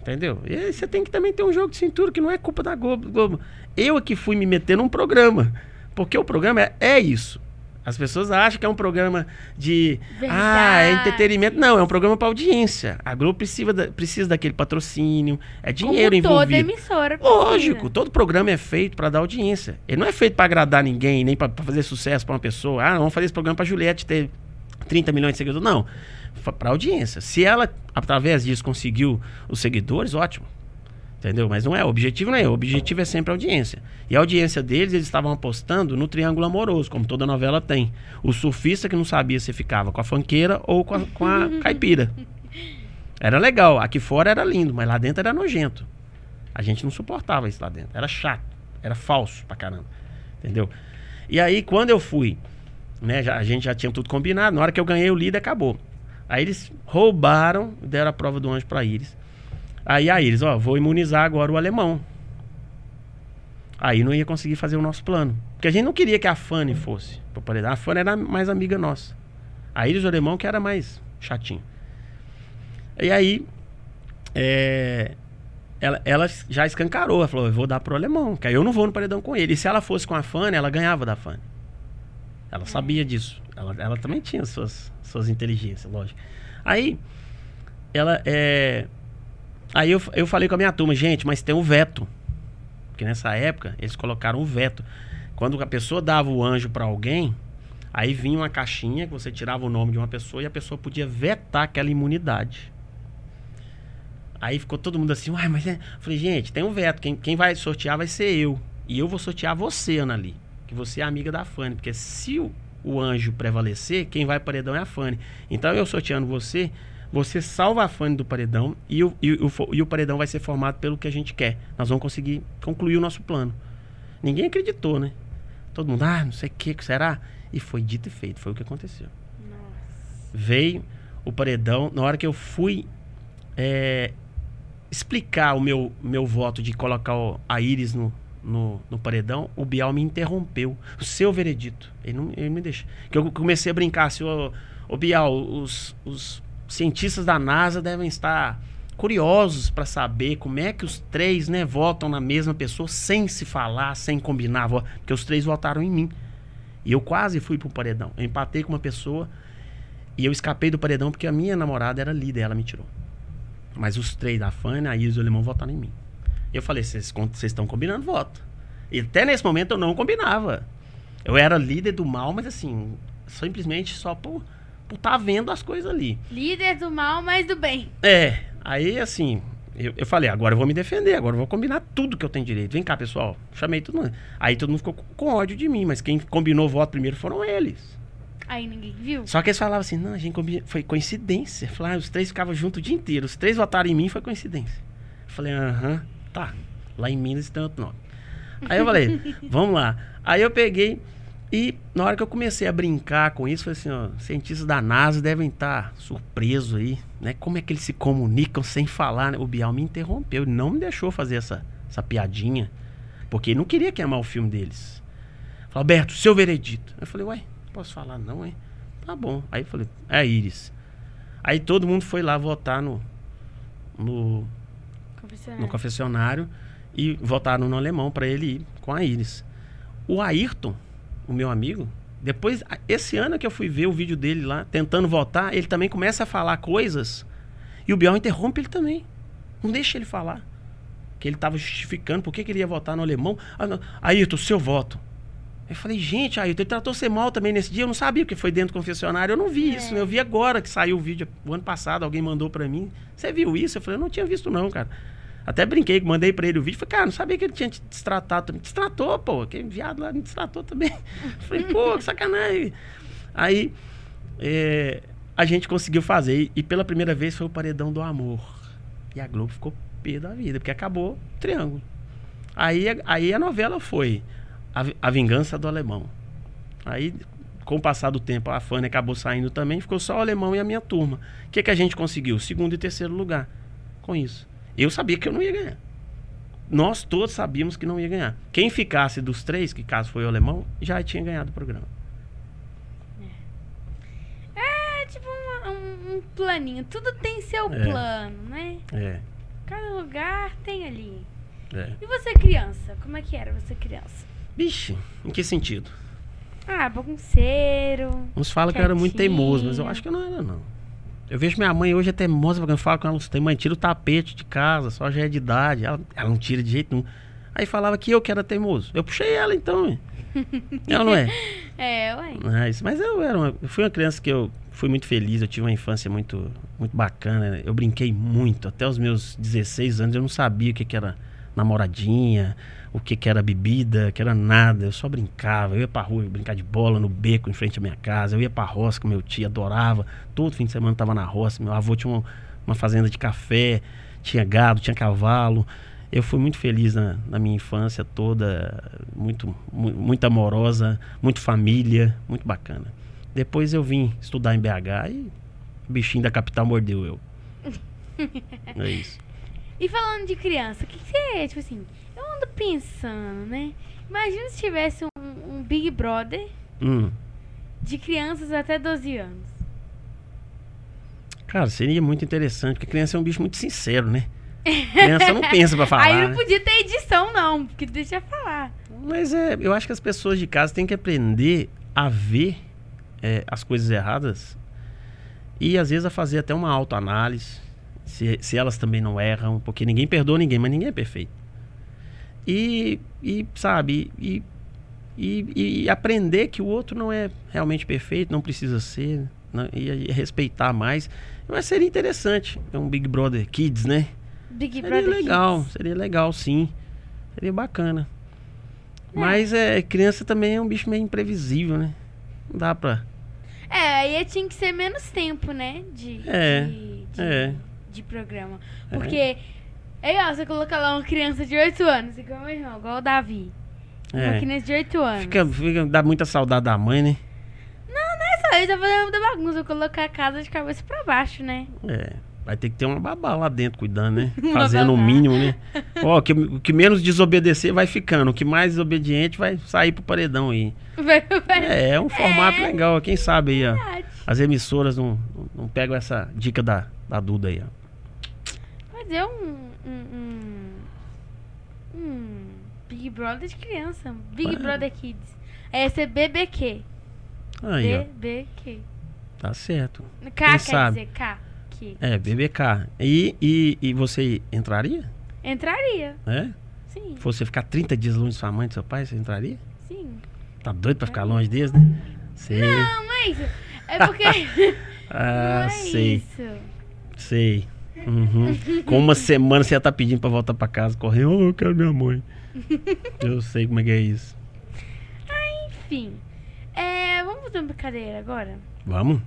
Entendeu? E você tem que também ter um jogo de cintura que não é culpa da Globo. Globo. Eu aqui fui me meter num programa. Porque o programa é, é isso. As pessoas acham que é um programa de. Ah, é Verdade. entretenimento. Não, é um programa para audiência. A Globo precisa, da- precisa daquele patrocínio. É dinheiro Como toda envolvido. emissora. precisa. Lógico, todo programa é feito para dar audiência. Ele não é feito para agradar ninguém, nem para fazer sucesso para uma pessoa. Ah, vamos fazer esse programa para Juliette ter 30 milhões de seguidores. Não, para audiência. Se ela, através disso, conseguiu os seguidores, ótimo. Entendeu? Mas não é, o objetivo não é, o objetivo é sempre a audiência. E a audiência deles, eles estavam apostando no triângulo amoroso, como toda novela tem. O surfista que não sabia se ficava com a fanqueira ou com a, com a caipira. Era legal, aqui fora era lindo, mas lá dentro era nojento. A gente não suportava isso lá dentro. Era chato, era falso pra caramba. Entendeu? E aí, quando eu fui, né, já- a gente já tinha tudo combinado, na hora que eu ganhei o líder, acabou. Aí eles roubaram, deram a prova do anjo pra Iris. Aí a Iris, ó, vou imunizar agora o alemão. Aí não ia conseguir fazer o nosso plano. Porque a gente não queria que a Fanny fosse. A Fanny era mais amiga nossa. A Iris o alemão que era mais chatinho. E aí, é, ela, ela já escancarou. Ela falou, eu vou dar pro alemão, que aí eu não vou no paredão com ele. E se ela fosse com a Fanny, ela ganhava da Fanny. Ela sabia disso. Ela, ela também tinha suas, suas inteligências, lógico. Aí, ela é. Aí eu, eu falei com a minha turma, gente, mas tem um veto. Porque nessa época eles colocaram um veto. Quando a pessoa dava o anjo pra alguém, Aí vinha uma caixinha que você tirava o nome de uma pessoa e a pessoa podia vetar aquela imunidade. Aí ficou todo mundo assim, uai, mas é. Falei, gente, tem um veto. Quem, quem vai sortear vai ser eu. E eu vou sortear você, Ana ali. Que você é amiga da Fanny. Porque se o, o anjo prevalecer, quem vai paredão é a Fanny. Então eu sorteando você, você salva a Fanny do paredão e o, e, o, e o paredão vai ser formado pelo que a gente quer. Nós vamos conseguir concluir o nosso plano. Ninguém acreditou, né? Todo mundo, ah, não sei o que, que será? E foi dito e feito, foi o que aconteceu. Nossa. Veio o paredão, na hora que eu fui é, explicar o meu, meu voto de colocar o, a Iris no, no, no, paredão, o Bial me interrompeu. O seu veredito. Ele não ele me deixa. Que eu comecei a brincar assim, o, o Bial, os, os cientistas da NASA devem estar curiosos para saber como é que os três né, votam na mesma pessoa sem se falar, sem combinar, porque os três votaram em mim. E eu quase fui pro paredão. Eu empatei com uma pessoa e eu escapei do paredão porque a minha namorada era líder, ela me tirou. Mas os três, a Fanny, a Isa e o Limão, votaram em mim. Eu falei, vocês estão combinando voto. E até nesse momento eu não combinava. Eu era líder do mal, mas assim, simplesmente só por tá vendo as coisas ali. Líder do mal, mas do bem. É, aí assim, eu, eu falei, agora eu vou me defender, agora eu vou combinar tudo que eu tenho direito. Vem cá, pessoal. Chamei todo mundo. Aí todo mundo ficou com ódio de mim, mas quem combinou o voto primeiro foram eles. Aí ninguém viu. Só que eles falavam assim, não, a gente combinou, foi coincidência. Falaram, os três ficavam juntos o dia inteiro. Os três votaram em mim, foi coincidência. Eu falei, aham, tá. Lá em Minas tem outro nome. Aí eu falei, vamos lá. Aí eu peguei e na hora que eu comecei a brincar com isso, falei assim, ó, cientistas da NASA devem estar surpresos aí, né? Como é que eles se comunicam sem falar, né? O Bial me interrompeu, ele não me deixou fazer essa, essa piadinha, porque ele não queria queimar o filme deles. Falou, Alberto, seu veredito. Eu falei, ué, posso falar não, hein? Tá bom. Aí eu falei, é Iris. Aí todo mundo foi lá votar no, no, confessionário. no confessionário e votaram no alemão para ele ir com a Iris. O Ayrton, o meu amigo, depois, esse ano que eu fui ver o vídeo dele lá, tentando votar, ele também começa a falar coisas e o Biel interrompe ele também. Não deixa ele falar. Que ele estava justificando por que, que ele ia votar no alemão. Ah, Ayrton, seu voto. Eu falei, gente, Ayrton, ele tratou você mal também nesse dia. Eu não sabia que foi dentro do confessionário. Eu não vi é. isso. Eu vi agora que saiu o vídeo. O ano passado, alguém mandou para mim. Você viu isso? Eu falei, eu não tinha visto não, cara. Até brinquei, mandei pra ele o vídeo. Falei, cara, não sabia que ele tinha te destratado também. Destratou, pô. Aquele viado lá me destratou também. Falei, pô, que sacanagem. Aí, é, a gente conseguiu fazer. E pela primeira vez foi o Paredão do Amor. E a Globo ficou pé da vida, porque acabou o triângulo. Aí, aí a novela foi a, a Vingança do Alemão. Aí, com o passar do tempo, a Fanny acabou saindo também. Ficou só o Alemão e a minha turma. O que, que a gente conseguiu? Segundo e terceiro lugar com isso. Eu sabia que eu não ia ganhar. Nós todos sabíamos que não ia ganhar. Quem ficasse dos três, que caso foi o alemão, já tinha ganhado o programa. É, é tipo um, um, planinho. Tudo tem seu é. plano, né? É. Cada lugar tem ali. É. E você criança? Como é que era você criança? Vixe, em que sentido? Ah, bagunceiro. Uns falam que eu era muito teimoso, mas eu acho que eu não era, não. Eu vejo minha mãe hoje até moça, eu falo com ela, tem mãe, tira o tapete de casa, só já é de idade. Ela, ela não tira de jeito nenhum. Aí falava que eu que era teimoso. Eu puxei ela então. ela não é? É, ué. Mas, mas eu era uma, eu fui uma criança que eu fui muito feliz, eu tive uma infância muito, muito bacana. Eu brinquei muito. Até os meus 16 anos eu não sabia o que, que era namoradinha, o que, que era bebida, que era nada. Eu só brincava. Eu ia pra rua brincar de bola no beco em frente à minha casa. Eu ia pra roça com meu tio, adorava. Todo fim de semana tava na roça. Meu avô tinha uma, uma fazenda de café, tinha gado, tinha cavalo. Eu fui muito feliz na, na minha infância toda, muito, muito amorosa, muito família, muito bacana. Depois eu vim estudar em BH e o bichinho da capital mordeu eu. é isso. E falando de criança, o que, que você, tipo assim, eu ando pensando, né? Imagina se tivesse um, um Big Brother hum. de crianças até 12 anos. Cara, seria muito interessante, porque criança é um bicho muito sincero, né? Criança não pensa pra falar. Aí não né? podia ter edição, não, porque deixa falar. Mas é, eu acho que as pessoas de casa têm que aprender a ver é, as coisas erradas e às vezes a fazer até uma autoanálise se, se elas também não erram, porque ninguém perdoa ninguém, mas ninguém é perfeito. E, e sabe, e e, e aprender que o outro não é realmente perfeito, não precisa ser, não, e, e respeitar mais. Mas seria interessante um Big Brother Kids, né? Big Seria Brother legal, Kids. seria legal, sim. Seria bacana. É. Mas é, criança também é um bicho meio imprevisível, né? Não dá pra. É, aí tinha que ser menos tempo, né? De, É, de, de, é. de programa. É. Porque é ó, você colocar lá uma criança de 8 anos, igual meu irmão, igual o Davi. Uma É. criança de 8 anos. Fica, fica, dá muita saudade da mãe, né? Não, não é só isso, tá fazendo muita bagunça. Colocar a casa de cabeça pra baixo, né? É. Vai ter que ter uma babá lá dentro cuidando, né? Uma Fazendo o mínimo, né? Ó, que, o que menos desobedecer vai ficando. O que mais desobediente vai sair pro paredão aí. É, é um formato É. legal. Quem sabe aí, ó. As emissoras não, não pegam essa dica da, da Duda aí, ó. Fazer um, um, um, um Big Brother de criança. Big Ah. Brother Kids. Aí ia ser BBQ. Aí, ó. BBQ. Tá certo. K Quem quer sabe? dizer K. Que. É, BBK. E, e, e você entraria? Entraria. É? Sim, Se você ficar 30 dias longe de sua mãe e do seu pai, você entraria? sim. Tá doido pra ficar longe deles, né? Sei. Não, mas é porque. não Ah, é sei, isso. sei. Uhum. Com uma semana você já tá pedindo pra voltar pra casa, correndo. Oh, eu quero minha mãe. eu sei como é que é isso. Enfim. É, vamos fazer uma brincadeira agora? Vamos?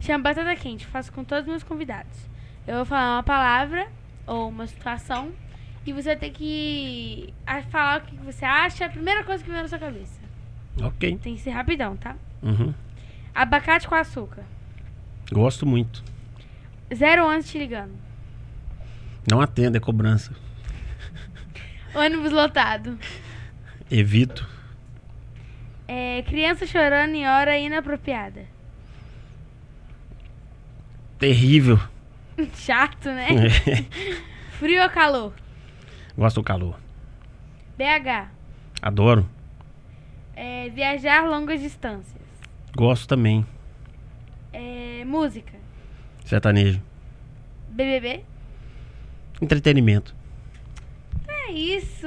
Chama Batata Quente. Faço com todos os meus convidados. Eu vou falar uma palavra ou uma situação. E você vai ter que ah, falar o que que você acha. A primeira coisa que vem na sua cabeça. Ok. Tem que ser rapidão, tá? Uhum. Abacate com açúcar. Gosto muito. Zero anos te ligando. Não atendo, é cobrança. Ônibus lotado. Evito. É, criança chorando em hora inapropriada. Terrível. Chato, né? Frio ou calor? Gosto do calor. BH. Adoro. É, viajar longas distâncias. Gosto também. É, música. Sertanejo. BBB. Entretenimento. É isso.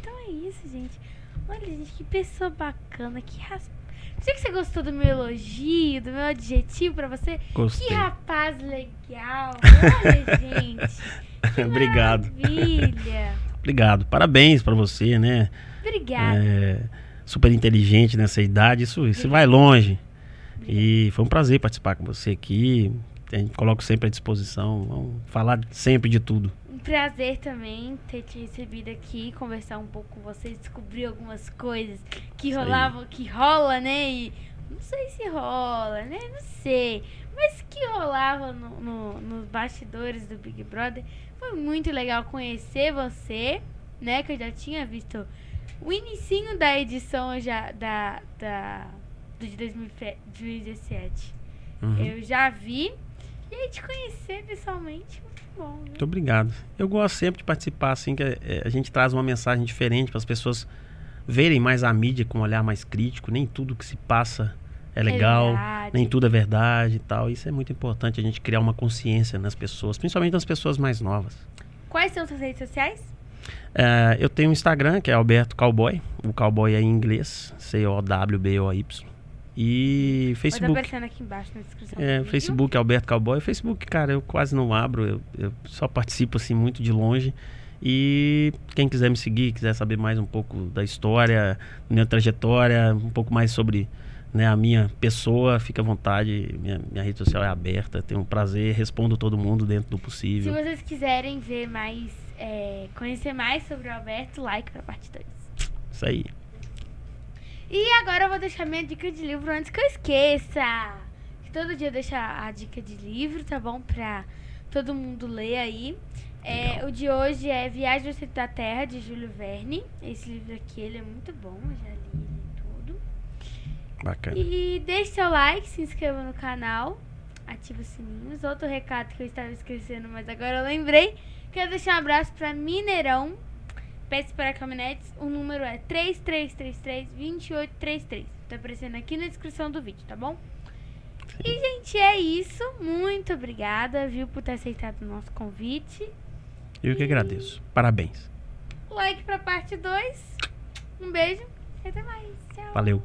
Então é isso, gente. Olha, gente, que pessoa bacana. Que. Sei que você gostou do meu elogio, do meu adjetivo pra você. Gostei. Que rapaz legal. Olha, gente. Que Obrigado. Maravilha. Obrigado. Parabéns pra você, né? Obrigada. É, super inteligente nessa idade. Isso, isso vai longe. E foi um prazer participar com você aqui. A gente coloca sempre à disposição. Vamos falar sempre de tudo. Um prazer também ter te recebido aqui, conversar um pouco com vocês, descobrir algumas coisas que Isso aí. rolavam, que rola, né? E não sei se rola, né? Não sei. Mas que rolava no, no- nos bastidores do Big Brother. Foi muito legal conhecer você, né? Que eu já tinha visto o inicinho da edição já da, da do de 2017. Uhum. Eu já vi. E aí te conhecer pessoalmente, muito bom. viu? Muito obrigado. Eu gosto sempre de participar, assim, que é, a gente traz uma mensagem diferente para as pessoas verem mais a mídia com um olhar mais crítico. Nem tudo que se passa é legal, verdade. nem tudo é verdade e tal. Isso é muito importante, a gente criar uma consciência nas pessoas, principalmente nas pessoas mais novas. Quais são suas redes sociais? É, eu tenho um Instagram, que é Alberto Cowboy. O cowboy é em inglês, C-O-W-B-O-Y. E Facebook. aparecendo aqui embaixo na descrição. É. Facebook, Alberto Cowboy. Facebook, cara, eu quase não abro, eu, eu só participo assim muito de longe. E quem quiser me seguir, quiser saber mais um pouco da história, minha trajetória, um pouco mais sobre né, a minha pessoa, fica à vontade. Minha, minha rede social é aberta, tenho um prazer, respondo todo mundo dentro do Se possível. vocês quiserem ver mais, é, conhecer mais sobre o Alberto, like pra parte 2. Isso aí. E agora eu vou deixar minha dica de livro antes que eu esqueça. Que todo dia eu deixo a dica de livro, tá bom? Pra todo mundo ler aí. É, o de hoje é Viagem ao Centro da Terra, de Júlio Verne. Esse livro aqui, ele é muito bom, eu já li ele todo. Bacana. E deixe seu like, se inscreva no canal, ative os sininhos. Outro recado que eu estava esquecendo, mas agora eu lembrei. Quero deixar um abraço para Mineirão, Peças para Caminhonetes. O número é 3333-2833. Tá aparecendo aqui na descrição do vídeo, tá bom? E, gente, é isso. Muito obrigada, viu, por ter aceitado o nosso convite. Eu que agradeço. Parabéns. Like pra parte 2. Um beijo Até mais. Tchau. Valeu.